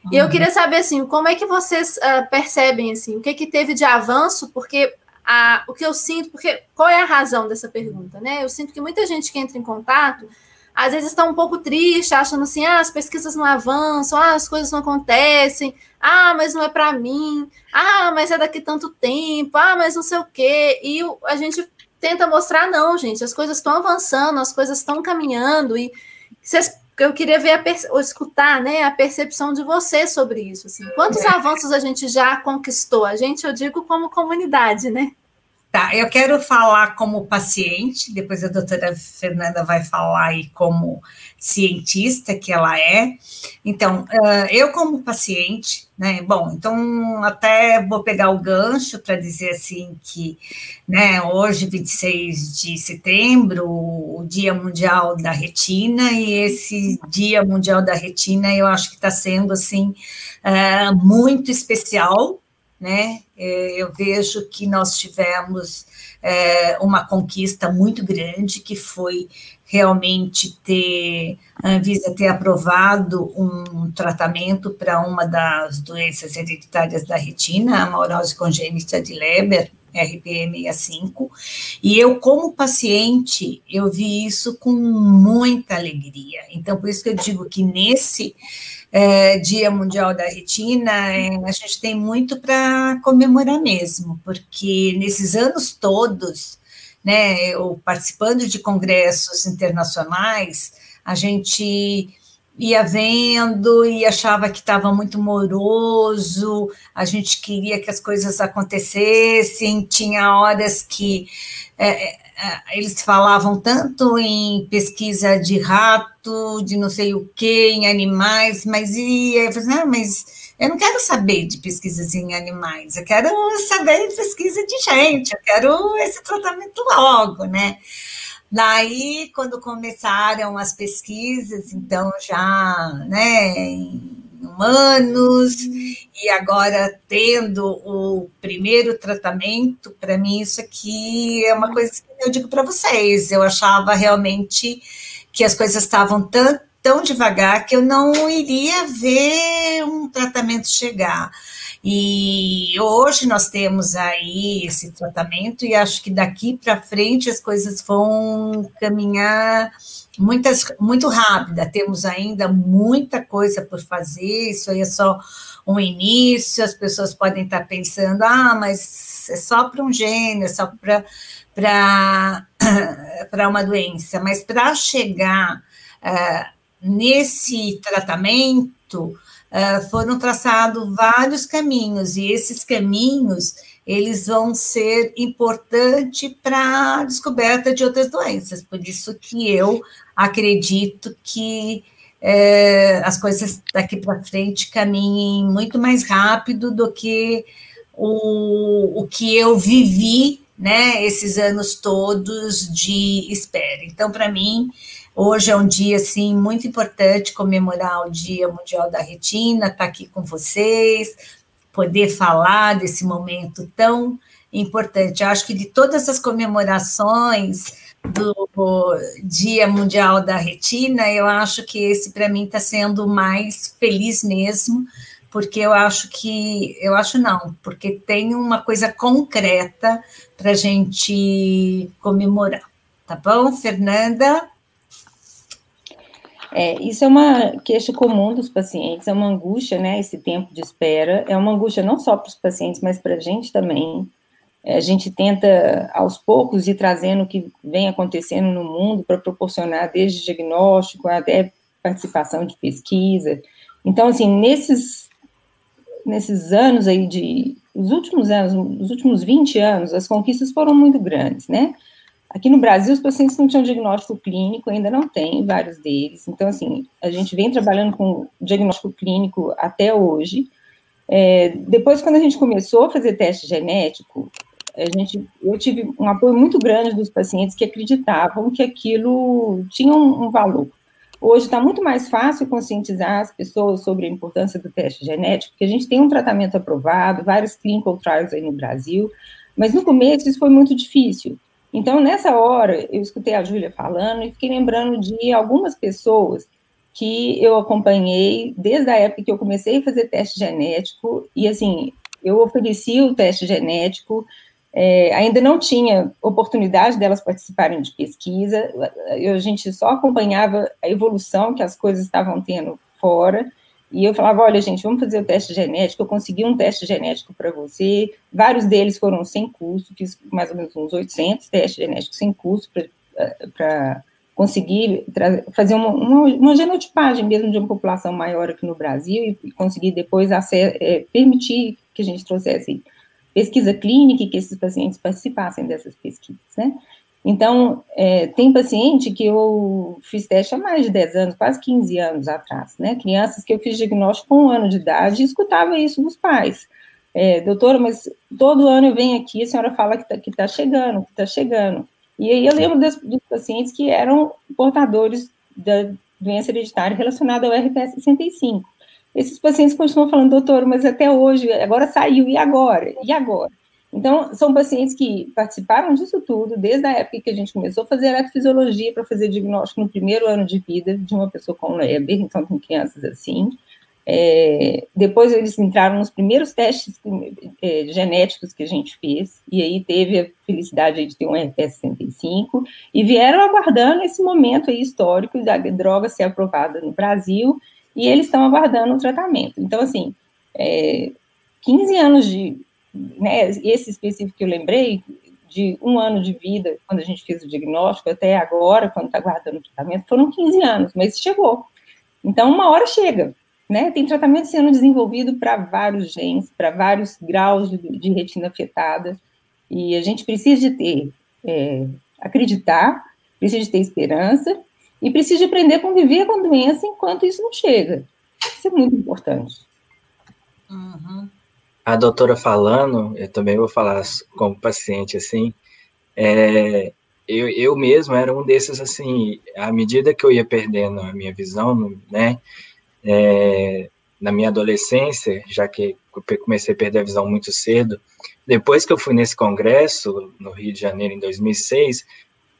Uhum. E eu uhum. queria saber assim, como é que vocês uh, percebem assim, o que que teve de avanço? Porque a, o que eu sinto, porque qual é a razão dessa pergunta, né? Eu sinto que muita gente que entra em contato às vezes está um pouco triste, achando assim, ah, as pesquisas não avançam, ah, as coisas não acontecem, ah, mas não é para mim, ah, mas é daqui tanto tempo, ah, mas não sei o quê. E a gente tenta mostrar, não, gente, as coisas estão avançando, as coisas estão caminhando, e vocês, eu queria ver, a, ou escutar, né, a percepção de vocês sobre isso, assim. Quantos é. avanços a gente já conquistou? A gente, eu digo, como comunidade, né? Tá, eu quero falar como paciente, depois a doutora Fernanda vai falar aí como cientista que ela é. Então, eu como paciente, né, bom, então até vou pegar o gancho para dizer assim que, né, hoje, 26 de setembro, o Dia Mundial da Retina, e esse Dia Mundial da Retina eu acho que está sendo, assim, muito especial, né? É, eu vejo que nós tivemos é, uma conquista muito grande, que foi realmente ter a Anvisa ter aprovado um tratamento para uma das doenças hereditárias da retina, a maurose congênita de Leber, RPE65, e eu, como paciente, eu vi isso com muita alegria. Então, por isso que eu digo que nesse é, Dia Mundial da Retina, é, a gente tem muito para comemorar mesmo, porque nesses anos todos, né, eu participando de congressos internacionais, a gente ia vendo e achava que estava muito moroso, a gente queria que as coisas acontecessem, tinha horas que é, é eles falavam tanto em pesquisa de rato, de não sei o que, em animais, mas e eu falei, ah, mas eu não quero saber de pesquisas em animais, eu quero saber de pesquisa de gente, eu quero esse tratamento logo, né? Daí, quando começaram as pesquisas, então já, né, humanos, e agora tendo o primeiro tratamento, para mim isso aqui é uma coisa que eu digo para vocês, eu achava realmente que as coisas estavam tão, tão devagar que eu não iria ver um tratamento chegar. E hoje nós temos aí esse tratamento e acho que daqui para frente as coisas vão caminhar muitas, muito rápida. Temos ainda muita coisa por fazer, isso aí é só um início, as pessoas podem estar pensando, ah, mas é só para um gene, é só para uma doença, mas para chegar uh, nesse tratamento foram traçados vários caminhos e esses caminhos eles vão ser importantes para a descoberta de outras doenças. Por isso que eu acredito que é, as coisas daqui para frente caminhem muito mais rápido do que o, o que eu vivi, né, esses anos todos de espera. Então, para mim, hoje é um dia, assim, muito importante comemorar o Dia Mundial da Retina, estar tá aqui com vocês, poder falar desse momento tão importante. Eu acho que de todas as comemorações do Dia Mundial da Retina, eu acho que esse para mim está sendo mais feliz mesmo, porque eu acho que, eu acho não, porque tem uma coisa concreta para a gente comemorar. Tá bom, Fernanda? É, isso é uma queixa comum dos pacientes, é uma angústia, né? Esse tempo de espera é uma angústia não só para os pacientes, mas para a gente também. É, a gente tenta, aos poucos, ir trazendo o que vem acontecendo no mundo para proporcionar desde diagnóstico até participação de pesquisa. Então, assim, nesses, nesses anos aí de... Os últimos anos, os últimos 20 anos, as conquistas foram muito grandes, né? Aqui no Brasil, os pacientes não tinham diagnóstico clínico, ainda não tem, vários deles. Então, assim, a gente vem trabalhando com diagnóstico clínico até hoje. É, depois, quando a gente começou a fazer teste genético, a gente, eu tive um apoio muito grande dos pacientes que acreditavam que aquilo tinha um, um valor. Hoje está muito mais fácil conscientizar as pessoas sobre a importância do teste genético, porque a gente tem um tratamento aprovado, vários clinical trials aí no Brasil, mas no começo isso foi muito difícil. Então, nessa hora, eu escutei a Júlia falando e fiquei lembrando de algumas pessoas que eu acompanhei desde a época que eu comecei a fazer teste genético, e assim, eu ofereci o teste genético, é, ainda não tinha oportunidade delas participarem de pesquisa, eu, a gente só acompanhava a evolução que as coisas estavam tendo fora, e eu falava, olha, gente, vamos fazer o teste genético, eu consegui um teste genético para você, vários deles foram sem custo, fiz mais ou menos uns 800 testes genéticos sem custo para conseguir fazer uma, uma, uma, genotipagem mesmo de uma população maior aqui no Brasil e, conseguir depois é, permitir que a gente trouxesse pesquisa clínica e que esses pacientes participassem dessas pesquisas, né? Então, é, tem paciente que eu fiz teste há mais de 10 anos, quase 15 anos atrás, né? Crianças que eu fiz diagnóstico com um ano de idade e escutava isso dos pais. É, doutora, mas todo ano eu venho aqui, a senhora fala que está que tá chegando, que está chegando. E aí eu lembro dos, dos, pacientes que eram portadores da doença hereditária relacionada ao RPS 65. Esses pacientes continuam falando, doutor, mas até hoje, agora saiu, e agora? E agora? Então, são pacientes que participaram disso tudo, desde a época que a gente começou a fazer eletrofisiologia para fazer diagnóstico no primeiro ano de vida de uma pessoa com Leber, então com crianças assim. É, depois eles entraram nos primeiros testes é, genéticos que a gente fez, e aí teve a felicidade de ter um RPS 65, e vieram aguardando esse momento histórico da droga ser aprovada no Brasil, e eles estão aguardando o tratamento. Então, assim, é, 15 anos de né, esse específico que eu lembrei, de um ano de vida, quando a gente fez o diagnóstico, até agora, quando está guardando o tratamento, foram 15 anos, mas chegou. Então, uma hora chega, né? Tem tratamento sendo desenvolvido para vários genes, para vários graus de, de, retina afetada, e a gente precisa de ter, é, acreditar, precisa de ter esperança, e precisa de aprender a conviver com a doença enquanto isso não chega. Isso é muito importante. Uhum a doutora falando, eu também vou falar como paciente, assim, é, eu, eu mesmo era um desses, assim, à medida que eu ia perdendo a minha visão, né, é, na minha adolescência, já que comecei a perder a visão muito cedo, depois que eu fui nesse congresso, no Rio de Janeiro, em 2006,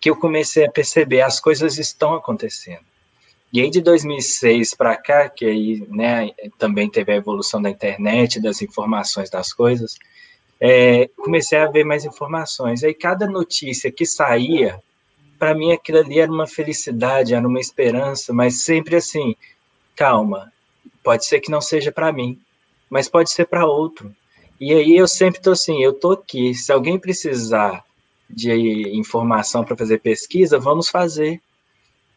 que eu comecei a perceber as coisas estão acontecendo. E aí de 2006 para cá, que aí né, também teve a evolução da internet, das informações das coisas, é, comecei a ver mais informações. Aí cada notícia que saía, para mim aquilo ali era uma felicidade, era uma esperança, mas sempre assim, calma, pode ser que não seja para mim, mas pode ser para outro. E aí eu sempre tô assim, eu tô aqui, se alguém precisar de informação para fazer pesquisa, vamos fazer.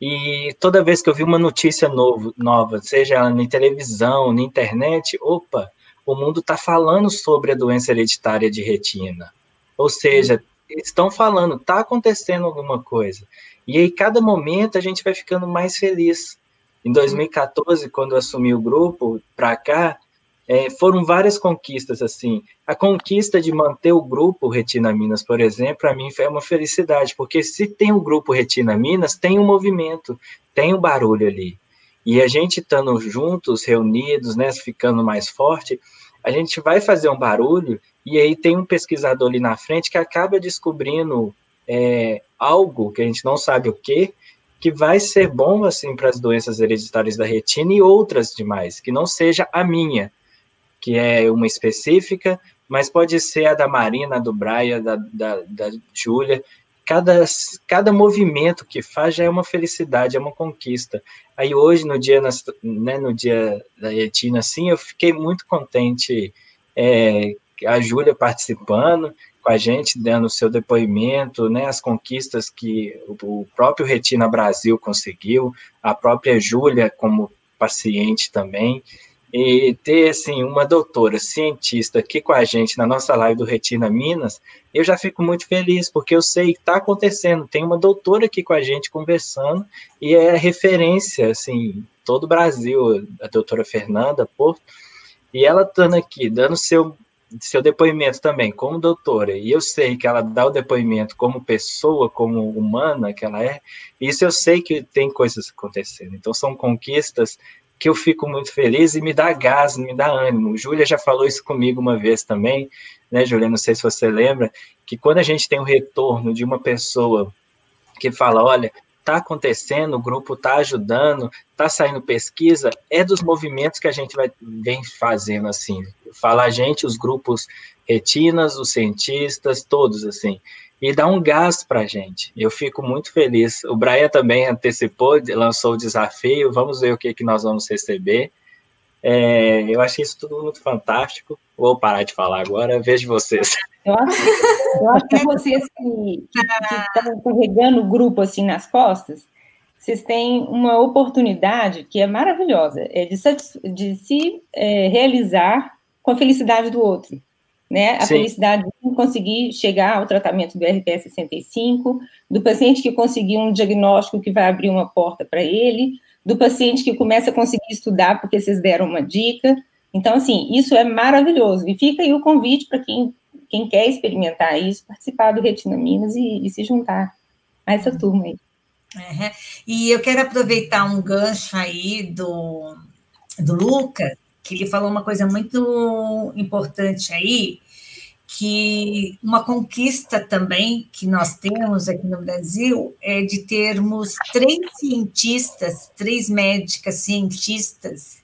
E toda vez que eu vi uma notícia novo, nova, seja ela na televisão, na internet, opa, o mundo está falando sobre a doença hereditária de retina. Ou seja, estão falando, está acontecendo alguma coisa. E aí, cada momento, a gente vai ficando mais feliz. Em 2014, quando eu assumi o grupo, para cá, é, foram várias conquistas, assim. A conquista de manter o grupo Retina Minas, por exemplo, para mim foi uma felicidade, porque se tem o grupo Retina Minas, tem um movimento, tem um barulho ali. E a gente estando juntos, reunidos, né, ficando mais forte, a gente vai fazer um barulho e aí tem um pesquisador ali na frente que acaba descobrindo é, algo que a gente não sabe o que, que vai ser bom assim para as doenças hereditárias da retina e outras demais, que não seja a minha, que é uma específica, mas pode ser a da Marina, a do Brian, da, da, da Júlia. Cada, cada movimento que faz já é uma felicidade, é uma conquista. Aí hoje, no dia, né, no dia da retina, assim, eu fiquei muito contente é, a Júlia participando com a gente, dando o seu depoimento, né, as conquistas que o próprio Retina Brasil conseguiu, a própria Júlia como paciente também e ter assim uma doutora cientista aqui com a gente na nossa live do Retina Minas, eu já fico muito feliz porque eu sei que está acontecendo. Tem uma doutora aqui com a gente conversando e é referência assim todo o Brasil, a doutora Fernanda Porto, e ela estando aqui dando seu seu depoimento também como doutora, e eu sei que ela dá o depoimento como pessoa, como humana que ela é, isso eu sei que tem coisas acontecendo. Então são conquistas que eu fico muito feliz e me dá gás, me dá ânimo. Júlia já falou isso comigo uma vez também, né, Júlia? Não sei se você lembra, que quando a gente tem o retorno de uma pessoa que fala, olha, está acontecendo, o grupo está ajudando, está saindo pesquisa, é dos movimentos que a gente vai vem fazendo assim. Fala a gente, os grupos retinas, os cientistas, todos assim e dá um gás para a gente. Eu fico muito feliz. O Brian também antecipou, lançou o desafio. Vamos ver o que, que nós vamos receber. É, eu achei isso tudo muito fantástico. Vou parar de falar agora, vejo vocês. Eu acho, eu acho que vocês que, estão carregando o grupo assim nas costas, vocês têm uma oportunidade que é maravilhosa, é de, de se é, realizar com a felicidade do outro né? A Sim. felicidade de conseguir chegar ao tratamento do RPS 65, do paciente que conseguiu um diagnóstico que vai abrir uma porta para ele, do paciente que começa a conseguir estudar porque vocês deram uma dica. Então, assim, isso é maravilhoso. E fica aí o convite para quem, quem quer experimentar isso, participar do Retina Minas e, e se juntar a essa turma aí. Uhum. E eu quero aproveitar um gancho aí do, do Lucas, que ele falou uma coisa muito importante aí, que uma conquista também que nós temos aqui no Brasil é de termos três cientistas, três médicas cientistas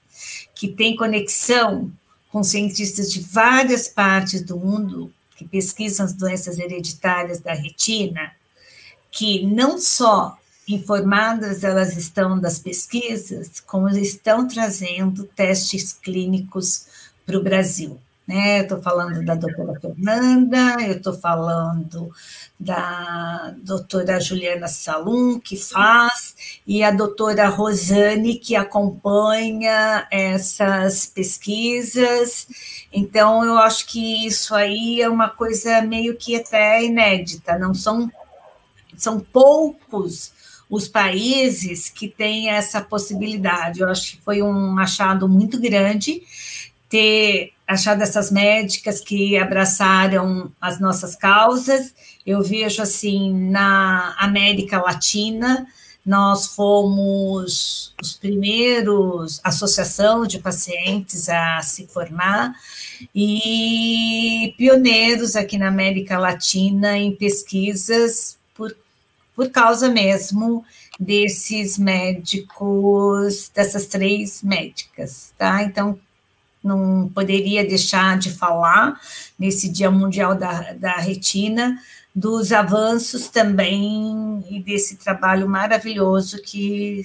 que têm conexão com cientistas de várias partes do mundo que pesquisam as doenças hereditárias da retina, que não só informadas elas estão das pesquisas, como estão trazendo testes clínicos para o Brasil. Né? Estou falando da doutora Fernanda, eu estou falando da doutora Juliana Salum, que faz, e a doutora Rosane, que acompanha essas pesquisas. Então, eu acho que isso aí é uma coisa meio que até inédita, não são, são poucos os países que têm essa possibilidade. Eu acho que foi um achado muito grande ter achado essas médicas que abraçaram as nossas causas. Eu vejo assim na América Latina, nós fomos os primeiros associação de pacientes a se formar e pioneiros aqui na América Latina em pesquisas por causa mesmo desses médicos, dessas três médicas, tá? Então, não poderia deixar de falar nesse Dia Mundial da, da Retina dos avanços também e desse trabalho maravilhoso que,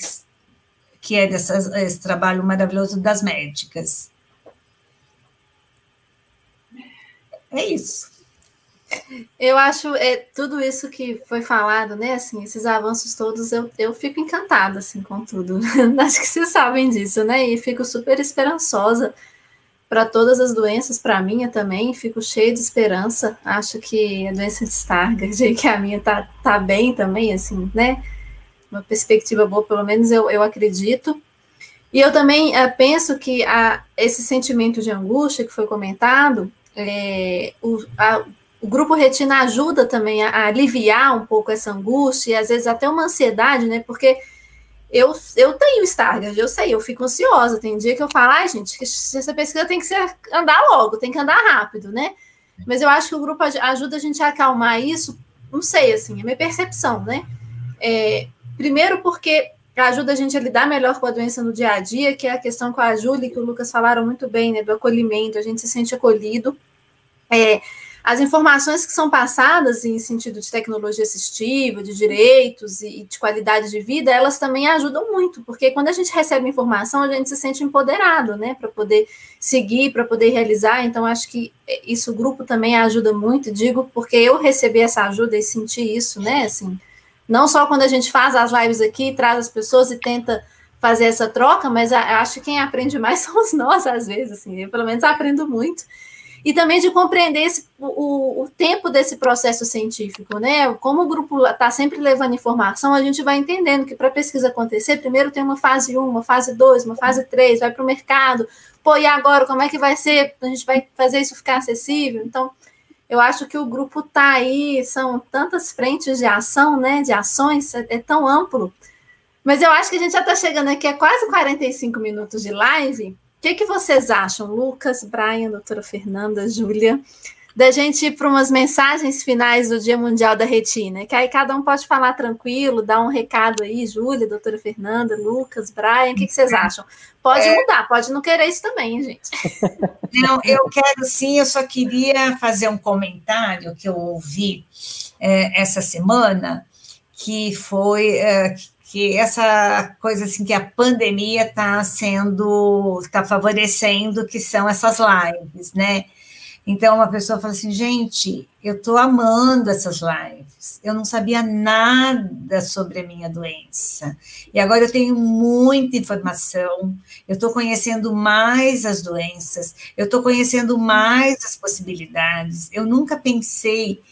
que é dessas, esse trabalho maravilhoso das médicas. É isso. Eu acho é, tudo isso que foi falado, né? Assim, esses avanços todos, eu, eu fico encantada assim, com tudo. acho que vocês sabem disso, né? E fico super esperançosa para todas as doenças, para a minha também, fico cheia de esperança. Acho que a doença de Stargardt, que a minha tá, tá bem também, assim, né? Uma perspectiva boa, pelo menos eu, eu acredito. E eu também é, penso que a, esse sentimento de angústia que foi comentado, é, o, a, o grupo retina ajuda também a, a, aliviar um pouco essa angústia e às vezes até uma ansiedade, né? Porque eu, eu tenho Stargardt, eu sei, eu fico ansiosa. Tem dia que eu falo, ai, gente, essa pesquisa tem que ser, andar logo, tem que andar rápido, né? Mas eu acho que o grupo ajuda a gente a acalmar isso, não sei, assim, é minha percepção, né? É, primeiro porque ajuda a gente a lidar melhor com a doença no dia a dia, que é a questão com a Júlia, que o Lucas falaram muito bem, né? Do acolhimento, a gente se sente acolhido. É, as informações que são passadas em sentido de tecnologia assistiva, de direitos e de qualidade de vida, elas também ajudam muito, porque quando a gente recebe informação, a gente se sente empoderado, né, para poder seguir, para poder realizar. Então, acho que isso o grupo também ajuda muito, digo, porque eu recebi essa ajuda e senti isso, né, assim, não só quando a gente faz as lives aqui, traz as pessoas e tenta fazer essa troca, mas acho que quem aprende mais somos nós, às vezes, assim, eu pelo menos aprendo muito e também de compreender esse, o, o tempo desse processo científico, né? Como o grupo está sempre levando informação, a gente vai entendendo que para a pesquisa acontecer, primeiro tem uma fase 1, uma fase 2, uma fase 3, vai para o mercado, pô, e agora, como é que vai ser? A gente vai fazer isso ficar acessível? Então, eu acho que o grupo está aí, são tantas frentes de ação, né? De ações, é, é tão amplo Mas eu acho que a gente já está chegando aqui a quase 45 minutos de live. O que, que vocês acham, Lucas, Brian, doutora Fernanda, Júlia? da gente ir para umas mensagens finais do Dia Mundial da Retina, que aí cada um pode falar tranquilo, dar um recado aí, Júlia, doutora Fernanda, Lucas, Brian, o que, que vocês acham? Pode é... mudar, pode não querer isso também, gente. Não, eu quero sim, eu só queria fazer um comentário que eu ouvi é, essa semana, que foi é, que essa coisa assim que a pandemia está sendo, está favorecendo, que são essas lives, né? Então, uma pessoa fala assim, gente, eu estou amando essas lives. Eu não sabia nada sobre a minha doença. E agora eu tenho muita informação. Eu estou conhecendo mais as doenças. Eu estou conhecendo mais as possibilidades. Eu nunca pensei,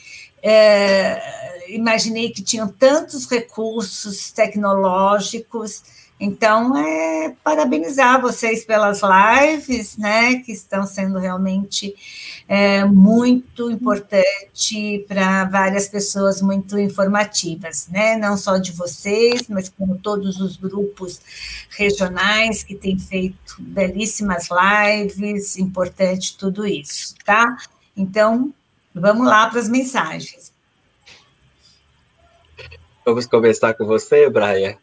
é, imaginei que tinham tantos recursos tecnológicos então, é parabenizar vocês pelas lives, né, que estão sendo realmente é, muito importante para várias pessoas, muito informativas, né, não só de vocês, mas como todos os grupos regionais que têm feito belíssimas lives, importante tudo isso, tá? Então, vamos lá para as mensagens. Vamos conversar com você, Brian.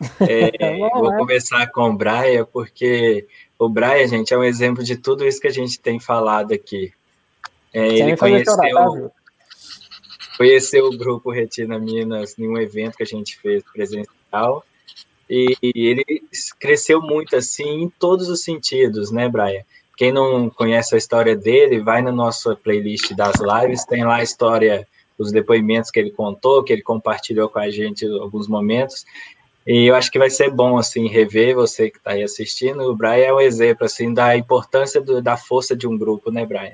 É, vou começar com o Braia, porque o Braia, gente, é um exemplo de tudo isso que a gente tem falado aqui. É, ele conheceu, tá, conheceu o grupo Retina Minas em um evento que a gente fez presencial, e, e ele cresceu muito assim em todos os sentidos, né, Braia? Quem não conhece a história dele, vai na nossa playlist das lives, tem lá a história, os depoimentos que ele contou, que ele compartilhou com a gente em alguns momentos. E eu acho que vai ser bom, assim, rever você que está aí assistindo. O Brian é um exemplo, assim, da importância do, da força de um grupo, né, Brian?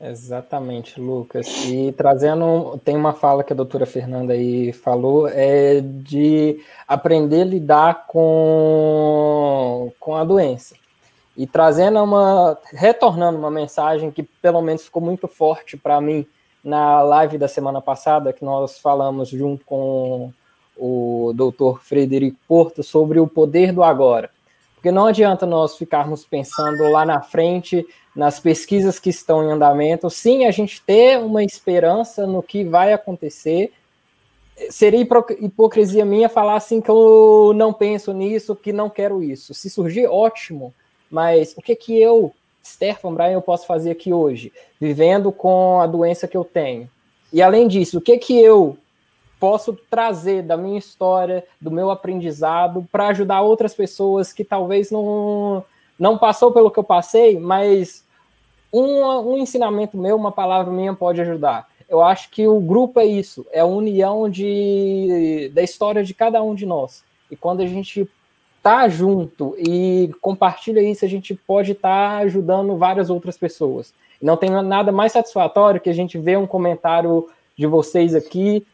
Exatamente, Lucas. E trazendo, tem uma fala que a doutora Fernanda aí falou, é de aprender a lidar com, com a doença. E trazendo uma, retornando uma mensagem que pelo menos ficou muito forte para mim na live da semana passada, que nós falamos junto com o doutor Frederico Porto sobre o poder do agora. Porque não adianta nós ficarmos pensando lá na frente, nas pesquisas que estão em andamento, sim, a gente ter uma esperança no que vai acontecer. Seria hipocrisia minha falar assim que eu não penso nisso, que não quero isso. Se surgir, ótimo, mas o que que eu, Stefan Brian, eu posso fazer aqui hoje, vivendo com a doença que eu tenho? E além disso, o que que eu posso trazer da minha história, do meu aprendizado, para ajudar outras pessoas que talvez não, não passou pelo que eu passei, mas um, um ensinamento meu, uma palavra minha pode ajudar. Eu acho que o grupo é isso, é a união de, da história de cada um de nós. E quando a gente tá junto e compartilha isso, a gente pode estar tá ajudando várias outras pessoas. Não tem nada mais satisfatório que a gente ver um comentário de vocês aqui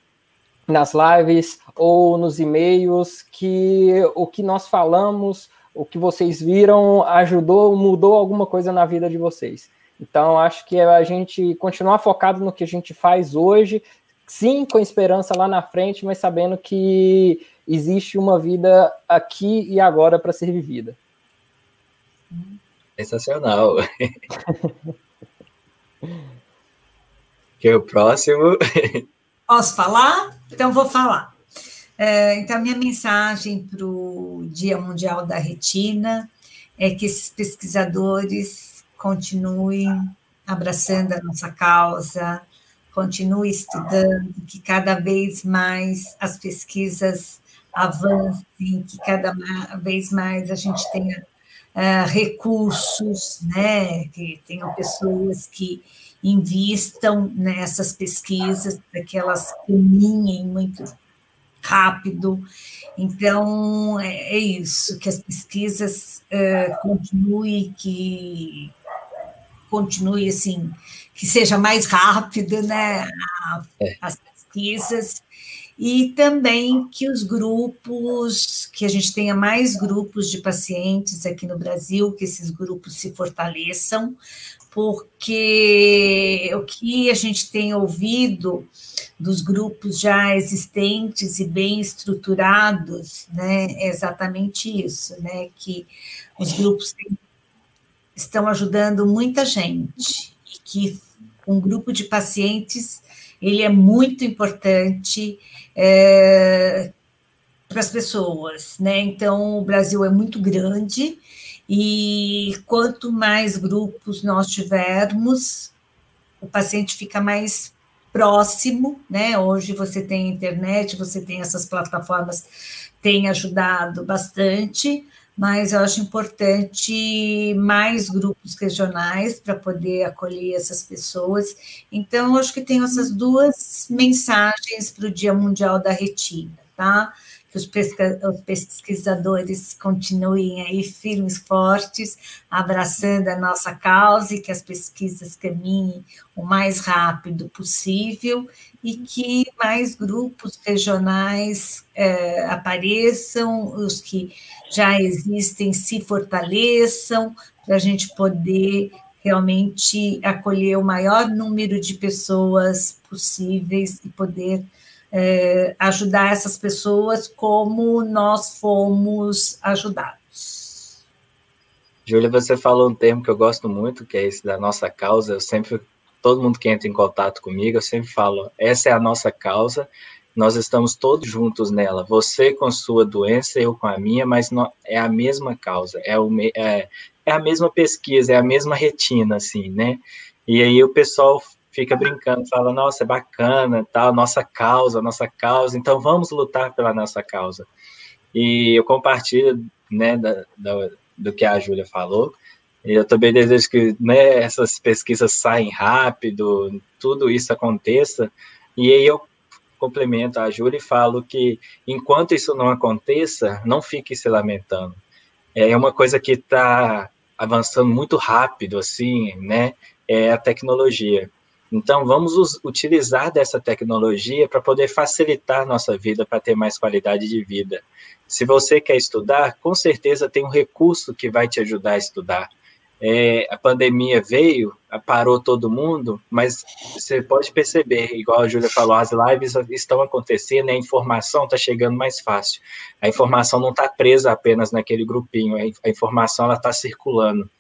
nas lives ou nos e-mails que o que nós falamos, o que vocês viram ajudou, mudou alguma coisa na vida de vocês. Então, acho que a gente continuar focado no que a gente faz hoje, sim, com esperança lá na frente, mas sabendo que existe uma vida aqui e agora para ser vivida. Sensacional. que o próximo Posso falar? Então, vou falar. É, então, minha mensagem para o Dia Mundial da Retina é que esses pesquisadores continuem abraçando a nossa causa, continuem estudando, que cada vez mais as pesquisas avancem, que cada vez mais a gente tenha uh, recursos, né, que tenham pessoas que invistam nessas pesquisas para que elas caminhem muito rápido. Então, é, é isso, que as pesquisas uh, continuem, que continue assim, que seja mais rápido, né, a, é. as pesquisas, e também que os grupos, que a gente tenha mais grupos de pacientes aqui no Brasil, que esses grupos se fortaleçam, porque o que a gente tem ouvido dos grupos já existentes e bem estruturados, né, é exatamente isso, né, que os grupos estão ajudando muita gente e que um grupo de pacientes ele é muito importante é, para as pessoas, né? Então o Brasil é muito grande e quanto mais grupos nós tivermos, o paciente fica mais próximo, né? Hoje você tem internet, você tem essas plataformas, tem ajudado bastante, mas eu acho importante mais grupos regionais para poder acolher essas pessoas. Então, eu acho que tenho essas duas mensagens para o Dia Mundial da Retina, tá? Que os pesquisadores continuem aí firmes, fortes, abraçando a nossa causa e que as pesquisas caminhem o mais rápido possível e que mais grupos regionais é, apareçam, os que já existem se fortaleçam, para a gente poder realmente acolher o maior número de pessoas possíveis e poder é, ajudar essas pessoas como nós fomos ajudados. Júlia, você falou um termo que eu gosto muito, que é esse da nossa causa. Eu sempre, todo mundo que entra em contato comigo, eu sempre falo, essa é a nossa causa, nós estamos todos juntos nela. Você com sua doença, eu com a minha, mas é a mesma causa, é, o, é, é a mesma pesquisa, é a mesma retina, assim, né? E aí o pessoal fica brincando, fala, nossa, é bacana, tal, nossa causa, nossa causa, então vamos lutar pela nossa causa. E eu compartilho, né, da, da, do que a Júlia falou, e eu também desejo que né, essas pesquisas saem rápido, tudo isso aconteça, e aí eu complemento a Júlia e falo que enquanto isso não aconteça, não fique se lamentando. É uma coisa que está avançando muito rápido, assim, né, é a tecnologia. Então, vamos utilizar dessa tecnologia para poder facilitar nossa vida, para ter mais qualidade de vida. Se você quer estudar, com certeza tem um recurso que vai te ajudar a estudar. É, a pandemia veio, parou todo mundo, mas você pode perceber, igual a Júlia falou, as lives estão acontecendo a informação está chegando mais fácil. A informação não está presa apenas naquele grupinho, a informação está circulando.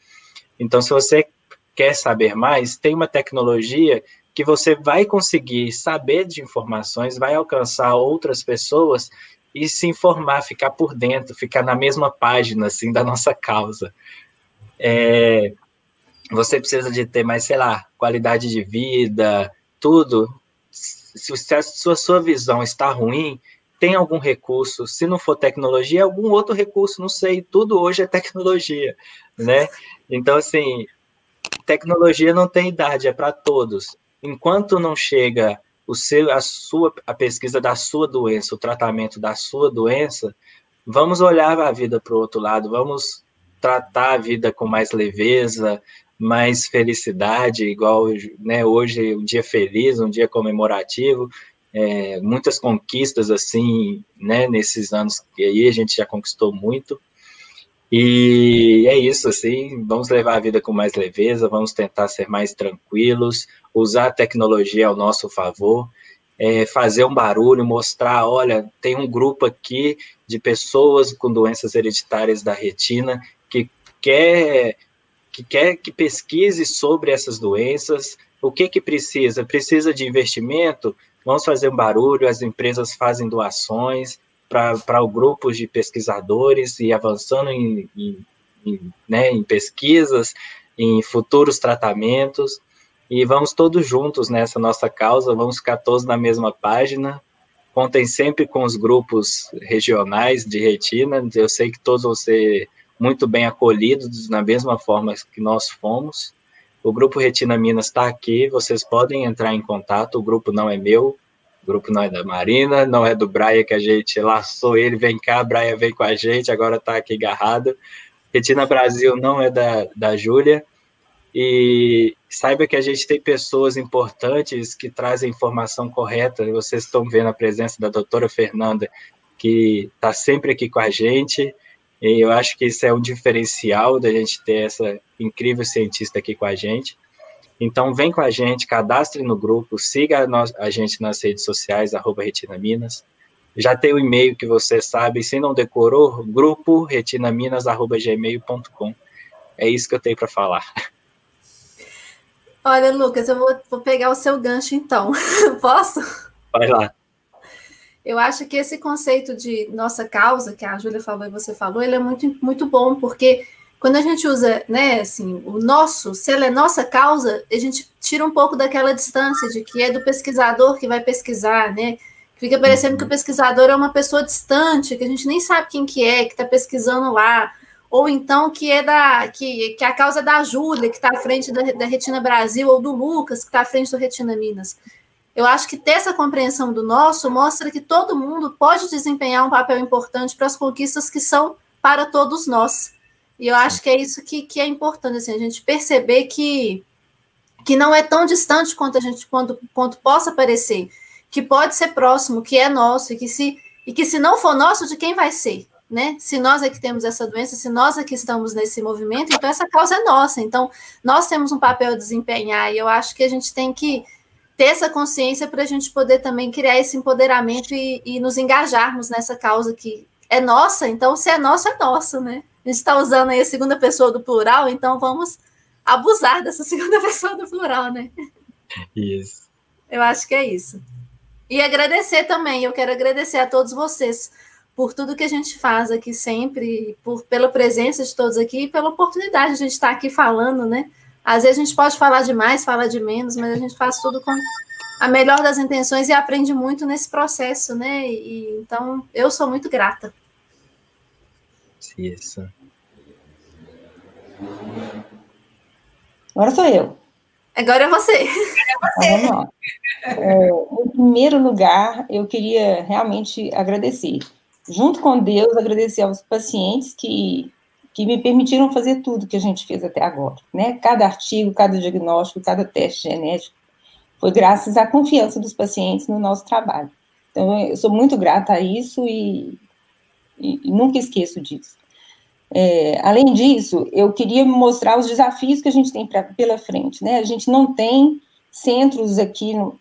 Então, se você quer saber mais, tem uma tecnologia que você vai conseguir saber de informações, vai alcançar outras pessoas e se informar, ficar por dentro, ficar na mesma página assim da nossa causa. É, você precisa de ter mais, sei lá, qualidade de vida, tudo. Se a sua, sua visão está ruim, tem algum recurso. Se não for tecnologia, algum outro recurso, não sei. Tudo hoje é tecnologia, né? Então, assim, tecnologia não tem idade, é para todos. Enquanto não chega o seu, a sua, a pesquisa da sua doença, o tratamento da sua doença, vamos olhar a vida para o outro lado, vamos tratar a vida com mais leveza, mais felicidade, igual né, hoje um dia feliz, um dia comemorativo, é, muitas conquistas assim, né, nesses anos que aí a gente já conquistou muito, e é isso, assim, vamos levar a vida com mais leveza, vamos tentar ser mais tranquilos, usar a tecnologia ao nosso favor, é, fazer um barulho, mostrar, olha, tem um grupo aqui de pessoas com doenças hereditárias da retina que quer que quer que pesquise sobre essas doenças, o que que precisa? Precisa de investimento? Vamos fazer um barulho, as empresas fazem doações, para grupos de pesquisadores e avançando em, em, em, né, em pesquisas, em futuros tratamentos. E vamos todos juntos nessa nossa causa, vamos ficar todos na mesma página. Contem sempre com os grupos regionais de retina, eu sei que todos vão ser muito bem acolhidos da mesma forma que nós fomos. O grupo Retina Minas está aqui, vocês podem entrar em contato, o grupo não é meu, grupo não é da Marina, não é do Braia que a gente laçou ele, vem cá, Braia vem com a gente, agora está aqui agarrado. Retina Brasil não é da, da Júlia. E saiba que a gente tem pessoas importantes que trazem informação correta. Vocês estão vendo a presença da doutora Fernanda, que está sempre aqui com a gente. E eu acho que isso é um diferencial da gente ter essa incrível cientista aqui com a gente. Então, vem com a gente, cadastre no grupo, siga a, a gente nas redes sociais, arroba Retina Minas. Já tem o e-mail que você sabe, se não decorou, grupo retinaminas.gmail.com. É isso que eu tenho para falar. Olha, Lucas, eu vou, vou pegar o seu gancho então. Posso? Vai lá. Eu acho que esse conceito de nossa causa, que a Júlia falou e você falou, ele é muito, muito bom, porque quando a gente usa, né, assim, o nosso, se ela é nossa causa, a gente tira um pouco daquela distância de que é do pesquisador que vai pesquisar, né? Fica parecendo que o pesquisador é uma pessoa distante, que a gente nem sabe quem que é, que está pesquisando lá, ou então que é da que, que a causa é da Júlia, que está à frente da, da Retina Brasil, ou do Lucas, que está à frente do Retina Minas. Eu acho que ter essa compreensão do nosso mostra que todo mundo pode desempenhar um papel importante para as conquistas que são para todos nós. E eu acho que é isso que, que é importante, assim, a gente perceber que, que não é tão distante quanto a gente quanto, quanto possa parecer, que pode ser próximo, que é nosso, e que se, e que se não for nosso, de quem vai ser? Né? Se nós é que temos essa doença, se nós é que estamos nesse movimento, então essa causa é nossa. Então, nós temos um papel a desempenhar, e eu acho que a gente tem que ter essa consciência para a gente poder também criar esse empoderamento e, e, nos engajarmos nessa causa que é nossa, então se é nosso, é nosso, né? A gente está usando aí a segunda pessoa do plural, então vamos abusar dessa segunda pessoa do plural, né? Isso. Eu acho que é isso. E agradecer também, eu quero agradecer a todos vocês por tudo que a gente faz aqui sempre, por, pela presença de todos aqui e pela oportunidade de a gente estar aqui falando, né? Às vezes a gente pode falar de mais, falar de menos, mas a gente faz tudo com a melhor das intenções e aprende muito nesse processo, né? E, então, eu sou muito grata. Isso. Agora sou eu. Agora é você. Agora é você. É, em primeiro lugar, eu queria realmente agradecer. Junto com Deus, agradecer aos pacientes que, que me permitiram fazer tudo que a gente fez até agora. Né? Cada artigo, cada diagnóstico, cada teste genético, foi graças à confiança dos pacientes no nosso trabalho. Então, eu sou muito grata a isso e, e, e nunca esqueço disso. É, além disso, eu queria mostrar os desafios que a gente tem pra, pela frente, né? A gente não tem centros aqui, no,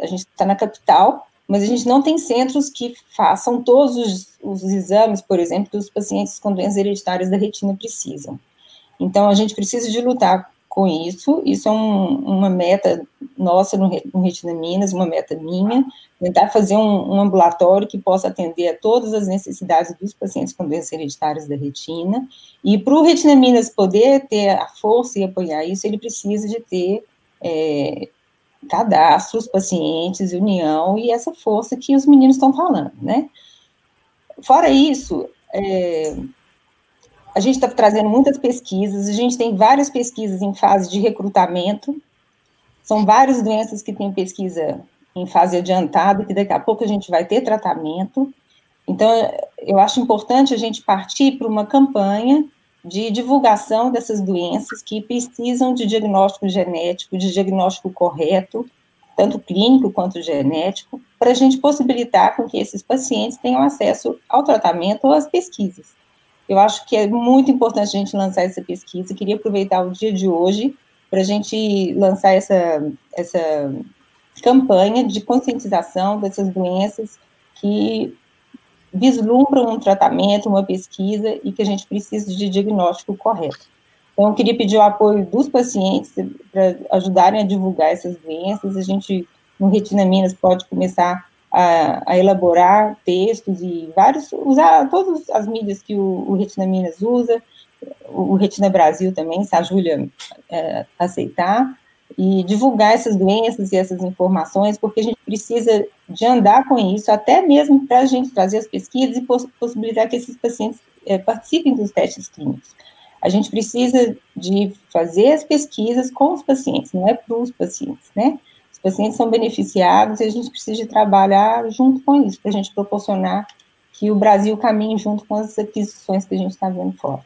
a gente está na capital, mas a gente não tem centros que façam todos os, os exames, por exemplo, que os pacientes com doenças hereditárias da retina precisam. Então, a gente precisa de lutar com isso. Isso é um, uma meta nossa no, no Retina Minas, uma meta minha, tentar fazer um, um, ambulatório que possa atender a todas as necessidades dos pacientes com doenças hereditárias da retina. E para o Retina Minas poder ter a força e apoiar isso, ele precisa de ter é, cadastros, pacientes, união e essa força que os meninos estão falando, né? Fora isso, é, a gente está trazendo muitas pesquisas, a gente tem várias pesquisas em fase de recrutamento, são várias doenças que tem pesquisa em fase adiantada, que daqui a pouco a gente vai ter tratamento. Então, eu acho importante a gente partir para uma campanha de divulgação dessas doenças que precisam de diagnóstico genético, de diagnóstico correto, tanto clínico quanto genético, para a gente possibilitar com que esses pacientes tenham acesso ao tratamento ou às pesquisas. Eu acho que é muito importante a gente lançar essa pesquisa. Queria aproveitar o dia de hoje para a gente lançar essa, essa campanha de conscientização dessas doenças que vislumbram um tratamento, uma pesquisa e que a gente precisa de diagnóstico correto. Então, eu queria pedir o apoio dos pacientes para ajudarem a divulgar essas doenças. A gente, no Retina Minas, pode começar a, a, elaborar textos e vários, usar todas as mídias que o, o Retina Minas usa, o, Retina Brasil também, se a Júlia é, aceitar, e divulgar essas doenças e essas informações, porque a gente precisa de andar com isso, até mesmo para a gente trazer as pesquisas e poss possibilitar que esses pacientes é, participem dos testes clínicos. A gente precisa de fazer as pesquisas com os pacientes, não é para os pacientes, né? Pacientes são beneficiados e a gente precisa trabalhar junto com isso, para a gente proporcionar que o Brasil caminhe junto com as aquisições que a gente está vendo fora.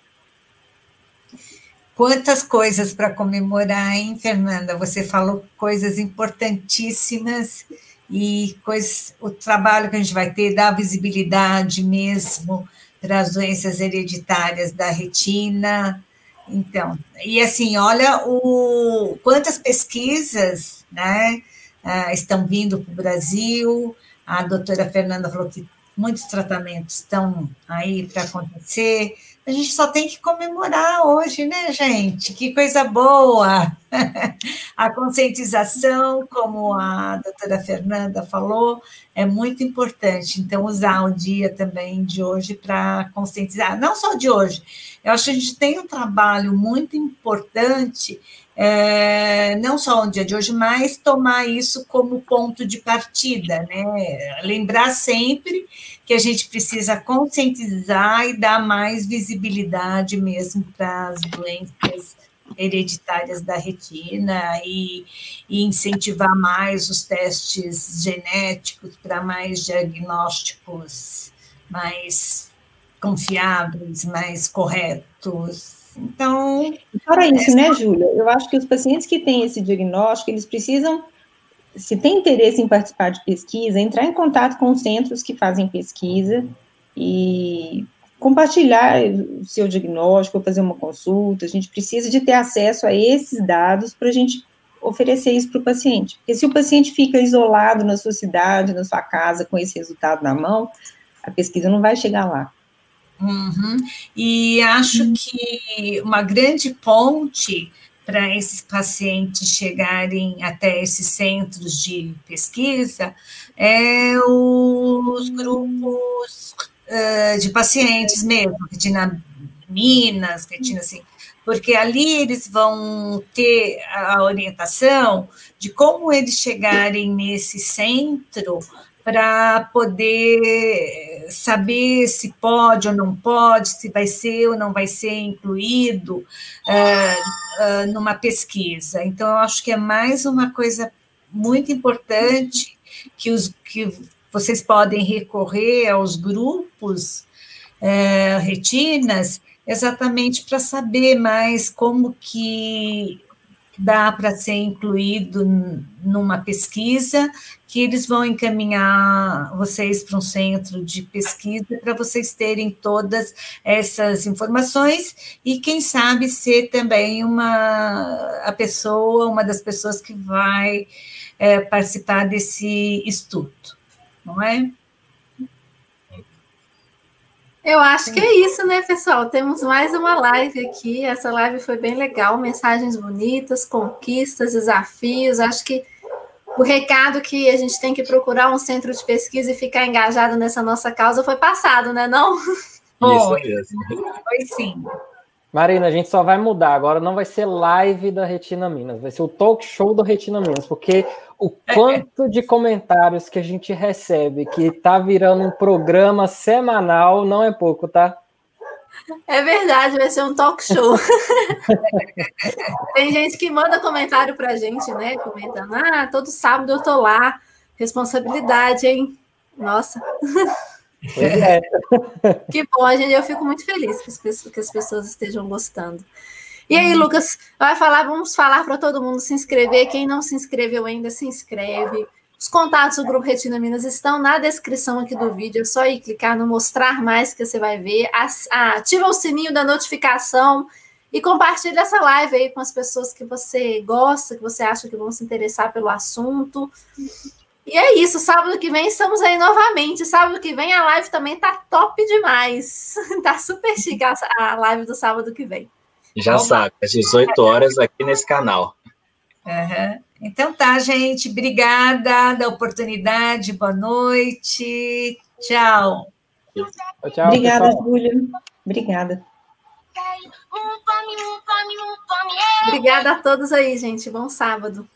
Quantas coisas para comemorar, hein, Fernanda? Você falou coisas importantíssimas e coisas, o trabalho que a gente vai ter, dar visibilidade mesmo para as doenças hereditárias da retina, Então, e assim, olha o quantas pesquisas né, uh, estão vindo para o Brasil. A doutora Fernanda falou que muitos tratamentos estão aí para acontecer. A gente só tem que comemorar hoje, né, gente? Que coisa boa! a conscientização, como a doutora Fernanda falou, é muito importante. Então, usar o dia também de hoje para conscientizar, não só de hoje. Eu acho que a gente tem um trabalho muito importante é, não só no dia de hoje, mas tomar isso como ponto de partida, né? Lembrar sempre que a gente precisa conscientizar e dar mais visibilidade mesmo para as doenças hereditárias da retina e, e incentivar mais os testes genéticos para mais diagnósticos mais confiáveis, mais corretos, então. Fora isso, essa... né, Júlia? Eu acho que os pacientes que têm esse diagnóstico, eles precisam, se tem interesse em participar de pesquisa, entrar em contato com os centros que fazem pesquisa e compartilhar o seu diagnóstico, fazer uma consulta. A gente precisa de ter acesso a esses dados para a gente oferecer isso para o paciente. Porque se o paciente fica isolado na sua cidade, na sua casa, com esse resultado na mão, a pesquisa não vai chegar lá. Uhum. E acho uhum. que uma grande ponte para esses pacientes chegarem até esses centros de pesquisa é os grupos uh, de pacientes mesmo, retina Minas, retina assim, porque ali eles vão ter a orientação de como eles chegarem nesse centro para poder saber se pode ou não pode, se vai ser ou não vai ser incluído uh, uh, numa pesquisa. Então, eu acho que é mais uma coisa muito importante que, os, que vocês podem recorrer aos grupos retinas exatamente para saber mais como que dá para ser incluído numa pesquisa, que eles vão encaminhar vocês para um centro de pesquisa para vocês terem todas essas informações e quem sabe ser também uma a pessoa, uma das pessoas que vai é, participar desse estudo, não é? Eu acho que é isso, né, pessoal? Temos mais uma live aqui. Essa live foi bem legal, mensagens bonitas, conquistas, desafios. Acho que o recado que a gente tem que procurar um centro de pesquisa e ficar engajado nessa nossa causa foi passado, né? Não? Isso mesmo. Foi sim. Marina, a gente só vai mudar. Agora não vai ser live da Retina Minas, vai ser o talk show do Retina Minas, porque o quanto de comentários que a gente recebe que tá virando um programa semanal não é pouco, tá? É verdade, vai ser um talk show. Tem gente que manda comentário pra gente, né? Comentando, ah, todo sábado eu tô lá. Responsabilidade, hein? Nossa. É. que bom, gente. Eu fico muito feliz que as pessoas, que as pessoas estejam gostando. E aí, Lucas, vai falar, vamos falar para todo mundo se inscrever. Quem não se inscreveu ainda, se inscreve. Os contatos do Grupo Retina Minas estão na descrição aqui do vídeo. É só ir clicar no mostrar mais que você vai ver. Ativa o sininho da notificação e compartilhe essa live aí com as pessoas que você gosta, que você acha que vão se interessar pelo assunto. E é isso, sábado que vem estamos aí novamente. Sábado que vem a live também tá top demais. tá super chique a live do sábado que vem. Já Vamos. sabe, às 18 horas aqui nesse canal. Uhum. Então tá, gente. Obrigada da oportunidade. Boa noite. Tchau. Tchau, Obrigada, Júlia. Obrigada. Obrigada a todos aí, gente. Bom sábado.